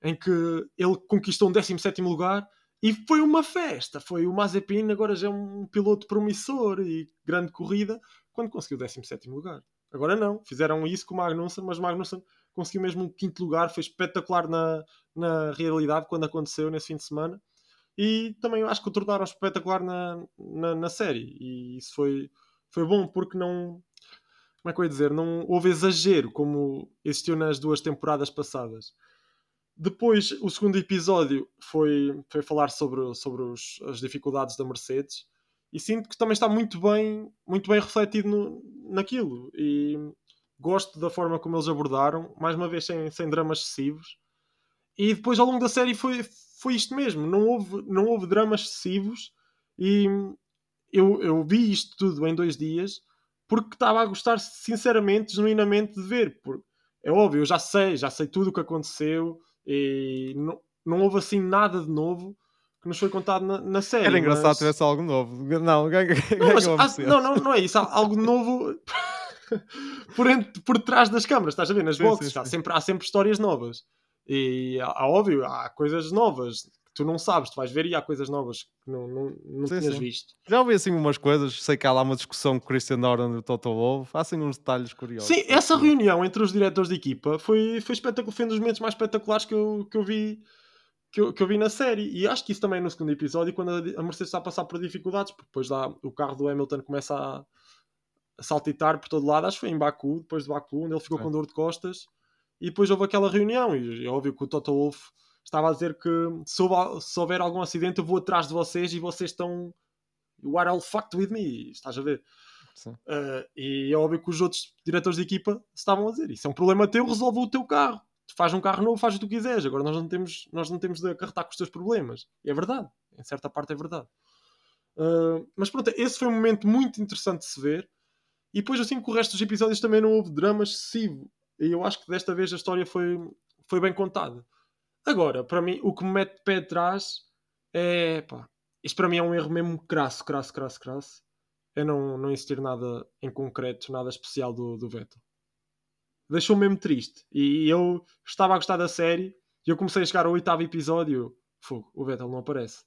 em que ele conquistou um 17 lugar e foi uma festa. Foi o Mazepin, agora já é um piloto promissor e grande corrida, quando conseguiu o 17 lugar. Agora não, fizeram isso com o Magnussen, mas o Magnussen conseguiu mesmo um quinto lugar, foi espetacular na, na realidade quando aconteceu nesse fim de semana. E também acho que o tornaram espetacular na, na, na série. E isso foi, foi bom porque não. Como é que eu ia dizer? Não houve exagero como existiu nas duas temporadas passadas. Depois, o segundo episódio foi, foi falar sobre, sobre os, as dificuldades da Mercedes e sinto que também está muito bem, muito bem refletido no, naquilo. E gosto da forma como eles abordaram, mais uma vez sem, sem dramas excessivos. E depois, ao longo da série, foi, foi isto mesmo: não houve, não houve dramas excessivos. E eu, eu vi isto tudo em dois dias porque estava a gostar, sinceramente, genuinamente, de ver. Porque, é óbvio, eu já sei, já sei tudo o que aconteceu e não, não houve assim nada de novo que nos foi contado na, na série. Era engraçado mas... tivesse algo novo. Não, não, mas, não, não, não é isso. Algo novo por, entre, por trás das câmaras, estás a ver? Nas sim, boxes sim, sim. Há, sempre, há sempre histórias novas. E há, óbvio, há coisas novas que tu não sabes, tu vais ver e há coisas novas que não, não, não sim, tinhas sim. visto. Já ouvi assim umas coisas, sei que há lá uma discussão com o Christian Norton e o Toto Wolff, há assim uns detalhes curiosos. Sim, essa reunião entre os diretores de equipa foi, foi espetacular, foi um dos momentos mais espetaculares que eu, que eu vi que eu, que eu vi na série. E acho que isso também é no segundo episódio, quando a, Mercedes está a passar por dificuldades, porque depois lá o carro do Hamilton começa a saltitar por todo lado, acho que foi em Baku, depois de Baku, onde ele ficou é. com dor de costas, e depois houve aquela reunião, e é óbvio que o Toto Wolff estava a dizer que se, houve, se houver algum acidente eu vou atrás de vocês e vocês estão you are all fucked with me, estás a ver? Uh, e é óbvio que os outros diretores de equipa estavam a dizer isso é um problema teu, resolve o teu carro faz um carro novo, faz o que tu quiseres. Agora nós não temos, nós não temos de acarretar com os teus problemas. E é verdade, em certa parte é verdade. Uh, mas pronto, esse foi um momento muito interessante de se ver. E depois, assim, com o resto dos episódios também não houve drama excessivo. E eu acho que desta vez a história foi, foi bem contada. Agora, para mim, o que me mete de pé atrás é. Pá, isto para mim é um erro mesmo crasso, crasso, crasso, crasso. É não, não existir nada em concreto, nada especial do, do Vettel deixou-me mesmo triste. E eu estava a gostar da série e eu comecei a chegar ao oitavo episódio. Fogo, o Vettel não aparece.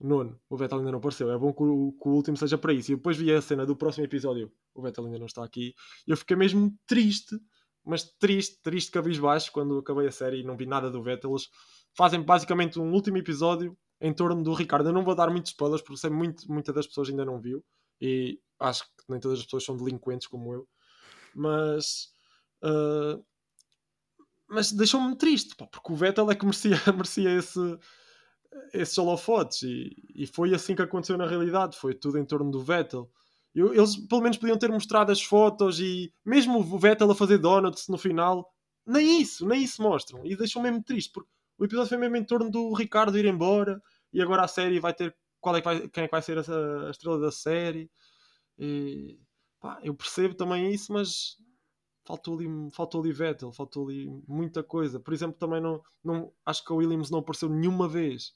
Nono, o Vettel ainda não apareceu. É bom que o, que o, último seja para isso. E depois vi a cena do próximo episódio. O Vettel ainda não está aqui. Eu fiquei mesmo triste, mas triste, triste cabisbaixo quando acabei a série e não vi nada do Vettel. Eles fazem basicamente um último episódio em torno do Ricardo. Eu não vou dar muitos spoilers porque sei muito, muita das pessoas ainda não viu. E acho que nem todas as pessoas são delinquentes como eu. Mas Uh, mas deixou-me triste, pá, porque o Vettel é que merecia, merecia esse, esses holofotes e, e foi assim que aconteceu na realidade. Foi tudo em torno do Vettel. Eu, eles pelo menos podiam ter mostrado as fotos e mesmo o Vettel a fazer donuts no final, nem isso, nem isso mostram. E deixou-me mesmo triste, porque o episódio foi mesmo em torno do Ricardo ir embora e agora a série vai ter qual é que vai, quem é que vai ser a, a estrela da série. E, pá, eu percebo também isso, mas faltou ali, faltou ali Vettel, faltou ali muita coisa. Por exemplo, também não, não acho que a Williams não apareceu nenhuma vez.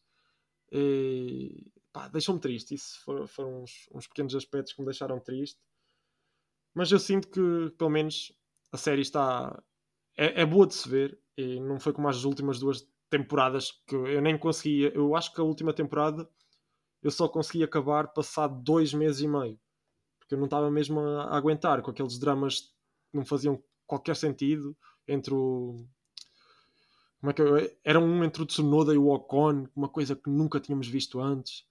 Deixou-me triste. Isso foram, foram uns, uns, pequenos aspectos que me deixaram triste. Mas eu sinto que, pelo menos, a série está. É, é boa de se ver. E não foi como as últimas duas temporadas que eu nem conseguia. Eu acho que a última temporada eu só consegui acabar passado dois meses e meio. Porque eu não estava mesmo a, aguentar com aqueles dramas não faziam qualquer sentido entre o. Como é que eu... Era um entre o Tsunoda e o Ocon, uma coisa que nunca tínhamos visto antes.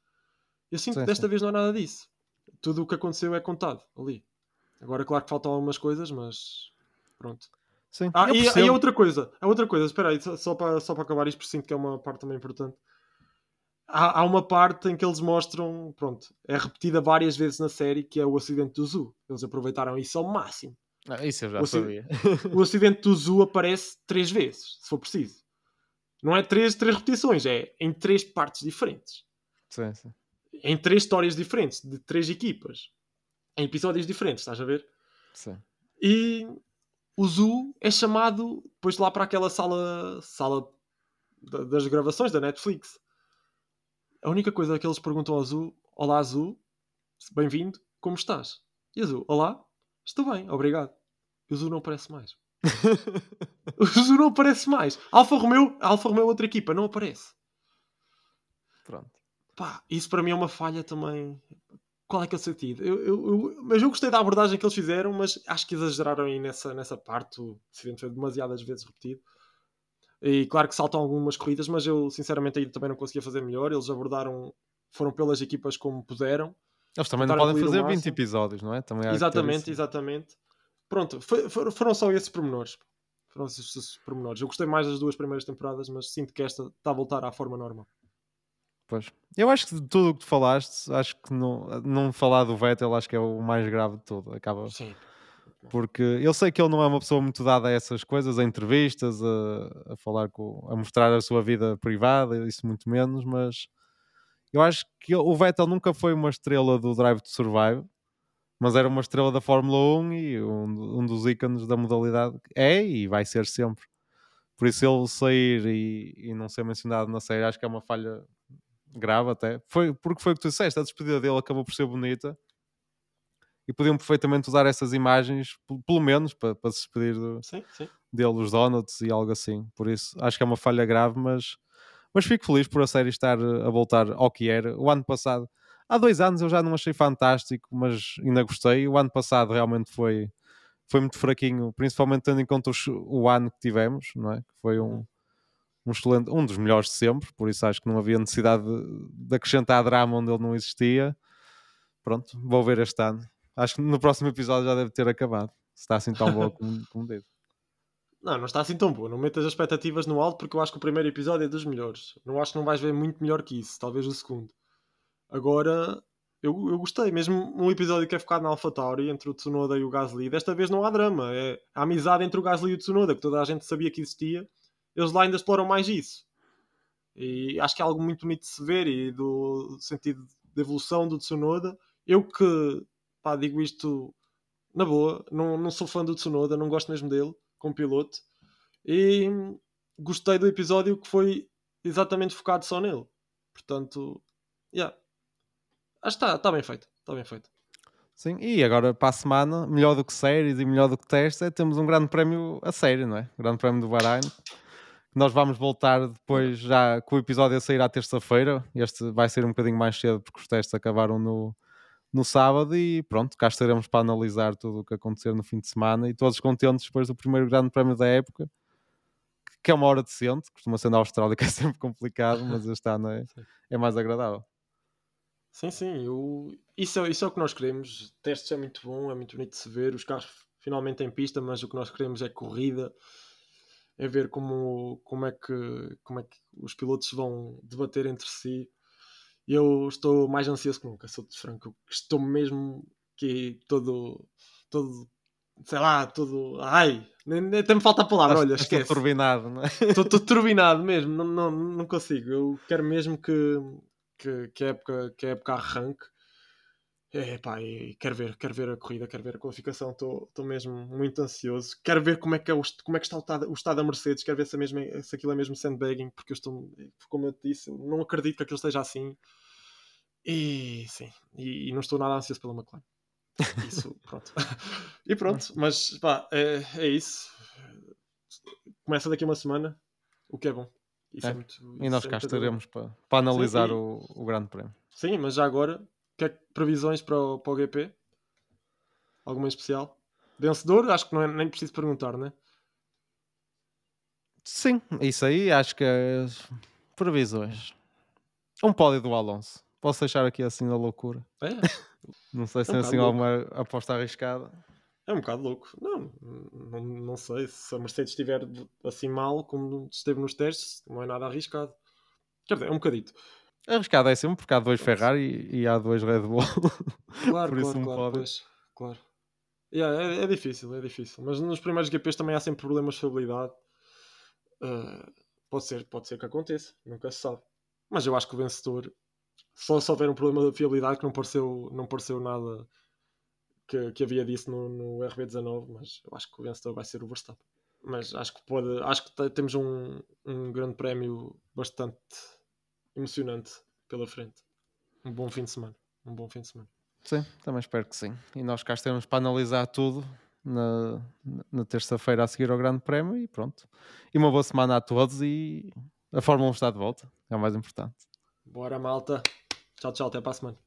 Eu sinto sim, que desta sim. vez não há nada disso. Tudo o que aconteceu é contado ali. Agora, claro que faltam algumas coisas, mas pronto. Sim, ah, e, e a outra coisa, a outra coisa, espera aí, só para, só para acabar isto, porque sinto que é uma parte também importante. Há, há, uma parte em que eles mostram, pronto, é repetida várias vezes na série, que é o acidente do Zu. Eles aproveitaram isso ao máximo. Ah, isso eu já o sabia. o acidente do Zu aparece três vezes, se for preciso. Não é três, três repetições, é em três partes diferentes. Sim, sim. em três histórias diferentes, de três equipas, em episódios diferentes, estás a ver? Sim. E o Zu é chamado depois lá para aquela sala, sala das gravações da Netflix. A única coisa que eles perguntam ao Zu, olá Zu, bem-vindo, como estás? E o Zu, olá, estou bem, obrigado. E o Zu não aparece mais. o Zu não aparece mais. Alfa Romeo, Alfa Romeo outra equipa, não aparece. Pronto. Pá, isso para mim é uma falha também. Qual é que é o sentido? Eu, eu, eu, mas eu gostei da abordagem que eles fizeram, mas acho que exageraram aí nessa, nessa parte. O acidente foi demasiadas vezes repetido. E claro que saltam algumas corridas, mas eu sinceramente aí também não conseguia fazer melhor. Eles abordaram, foram pelas equipas como puderam. Eles também não podem fazer 20 episódios, não é? Também exatamente, exatamente. Pronto, foi, foram só esses pormenores. Foram esses pormenores. Eu gostei mais das duas primeiras temporadas, mas sinto que esta está a voltar à forma normal. Pois. Eu acho que de tudo o que tu falaste, acho que não, não falar do Vettel acho que é o mais grave de tudo. Acaba. Sim. Porque eu sei que ele não é uma pessoa muito dada a essas coisas, a entrevistas, a, a falar com, a mostrar a sua vida privada, isso muito menos, mas eu acho que o Vettel nunca foi uma estrela do Drive to Survive, mas era uma estrela da Fórmula 1 e um, um dos ícones da modalidade é e vai ser sempre. Por isso ele sair e, e não ser mencionado na série acho que é uma falha grave até. Foi, porque foi o que tu disseste, a despedida dele acabou por ser bonita e podiam perfeitamente usar essas imagens, pelo menos, para, para se despedir do, sim, sim. dele, os donuts e algo assim. Por isso, acho que é uma falha grave, mas, mas fico feliz por a série estar a voltar ao que era. O ano passado, há dois anos eu já não achei fantástico, mas ainda gostei. O ano passado realmente foi, foi muito fraquinho, principalmente tendo em conta os, o ano que tivemos, não é? Que foi um, um excelente, um dos melhores de sempre, por isso acho que não havia necessidade de, de acrescentar drama onde ele não existia. Pronto, vou ver este ano. Acho que no próximo episódio já deve ter acabado. Se está assim tão boa como, como diz. Não, não está assim tão boa. Não metas as expectativas no alto porque eu acho que o primeiro episódio é dos melhores. Não acho que não vais ver muito melhor que isso. Talvez o segundo. Agora, eu, eu gostei. Mesmo um episódio que é focado na AlphaTauri entre o Tsunoda e o Gasly. Desta vez não há drama. É a amizade entre o Gasly e o Tsunoda, que toda a gente sabia que existia eles lá ainda exploram mais isso. E acho que é algo muito bonito de se ver e do sentido de evolução do Tsunoda. Eu que pá, digo isto na boa, não, não sou fã do Tsunoda, não gosto mesmo dele como piloto. E gostei do episódio que foi exatamente focado só nele. Portanto, yeah. Acho que está tá bem feito. Está bem feito. Sim, e agora para a semana, melhor do que séries e melhor do que testes, é, temos um grande prémio a série, não é? O grande prémio do Bahrein. Nós vamos voltar depois, já com o episódio a sair à terça-feira. Este vai ser um bocadinho mais cedo porque os testes acabaram no, no sábado e pronto, cá estaremos para analisar tudo o que acontecer no fim de semana e todos contentes depois do primeiro grande prémio da época, que é uma hora decente, costuma ser na Austrália que é sempre complicado, mas este ano é, é mais agradável. Sim, sim, eu... isso, é, isso é o que nós queremos. Testes é muito bom, é muito bonito de se ver. Os carros finalmente em pista, mas o que nós queremos é corrida é ver como, como, é que, como é que os pilotos vão debater entre si. Eu estou mais ansioso que nunca, sou-te franco. Estou mesmo que todo, todo, sei lá, todo. Ai, nem, até me falta a palavra. Olha, esquece. Estou turbinado, não é? Estou, estou turbinado mesmo, não, não, não consigo. Eu quero mesmo que, que, que, a, época, que a época arranque é, pá, e quero ver, quero ver a corrida, quero ver a qualificação, estou mesmo muito ansioso. Quero ver como é que, é o, como é que está o, estado, o estado da Mercedes, quero ver se, mesmo, se aquilo é mesmo sandbagging, porque eu estou, como eu te disse, eu não acredito que aquilo esteja assim. E sim, e, e não estou nada ansioso pela McLaren. Isso, pronto. e pronto, mas pá, é, é isso. Começa daqui a uma semana, o que é bom. É. É muito, e nós cá estaremos para, para analisar sim, e... o, o Grande Prémio. Sim, mas já agora que é previsões para o, para o GP? Alguma especial? Vencedor? Acho que não é nem preciso perguntar, né? Sim, isso aí acho que é previsões. Um pódio do Alonso. Posso deixar aqui assim na loucura? É. não sei se é um assim louco. alguma aposta arriscada. É um bocado louco. Não, não, não sei. Se a Mercedes estiver assim mal como esteve nos testes, não é nada arriscado. Quer dizer, é um bocadito. Arriscado é sempre, porque há dois Ferrari e, e há dois Red Bull. Claro, Por isso claro, claro, pois, claro. Yeah, é, é, difícil, é difícil. Mas nos primeiros GPs também há sempre problemas de estabilidade. Uh, pode, ser, pode ser que aconteça, nunca se sabe. Mas eu acho que o vencedor Só se houver um problema de fiabilidade que não pareceu, não pareceu nada que, que havia disso no, no RB19, mas eu acho que o vencedor vai ser o Verstappen. Mas acho que pode, acho que temos um, um grande prémio bastante emocionante pela frente. Um bom fim de semana. Um bom fim de semana. Sim, também espero que sim. E nós cá estamos para analisar tudo na, na terça-feira a seguir ao Grande Prémio e pronto. E uma boa semana a todos e a Fórmula 1 está de volta, é o mais importante. Bora, malta. Tchau, tchau, até para a semana.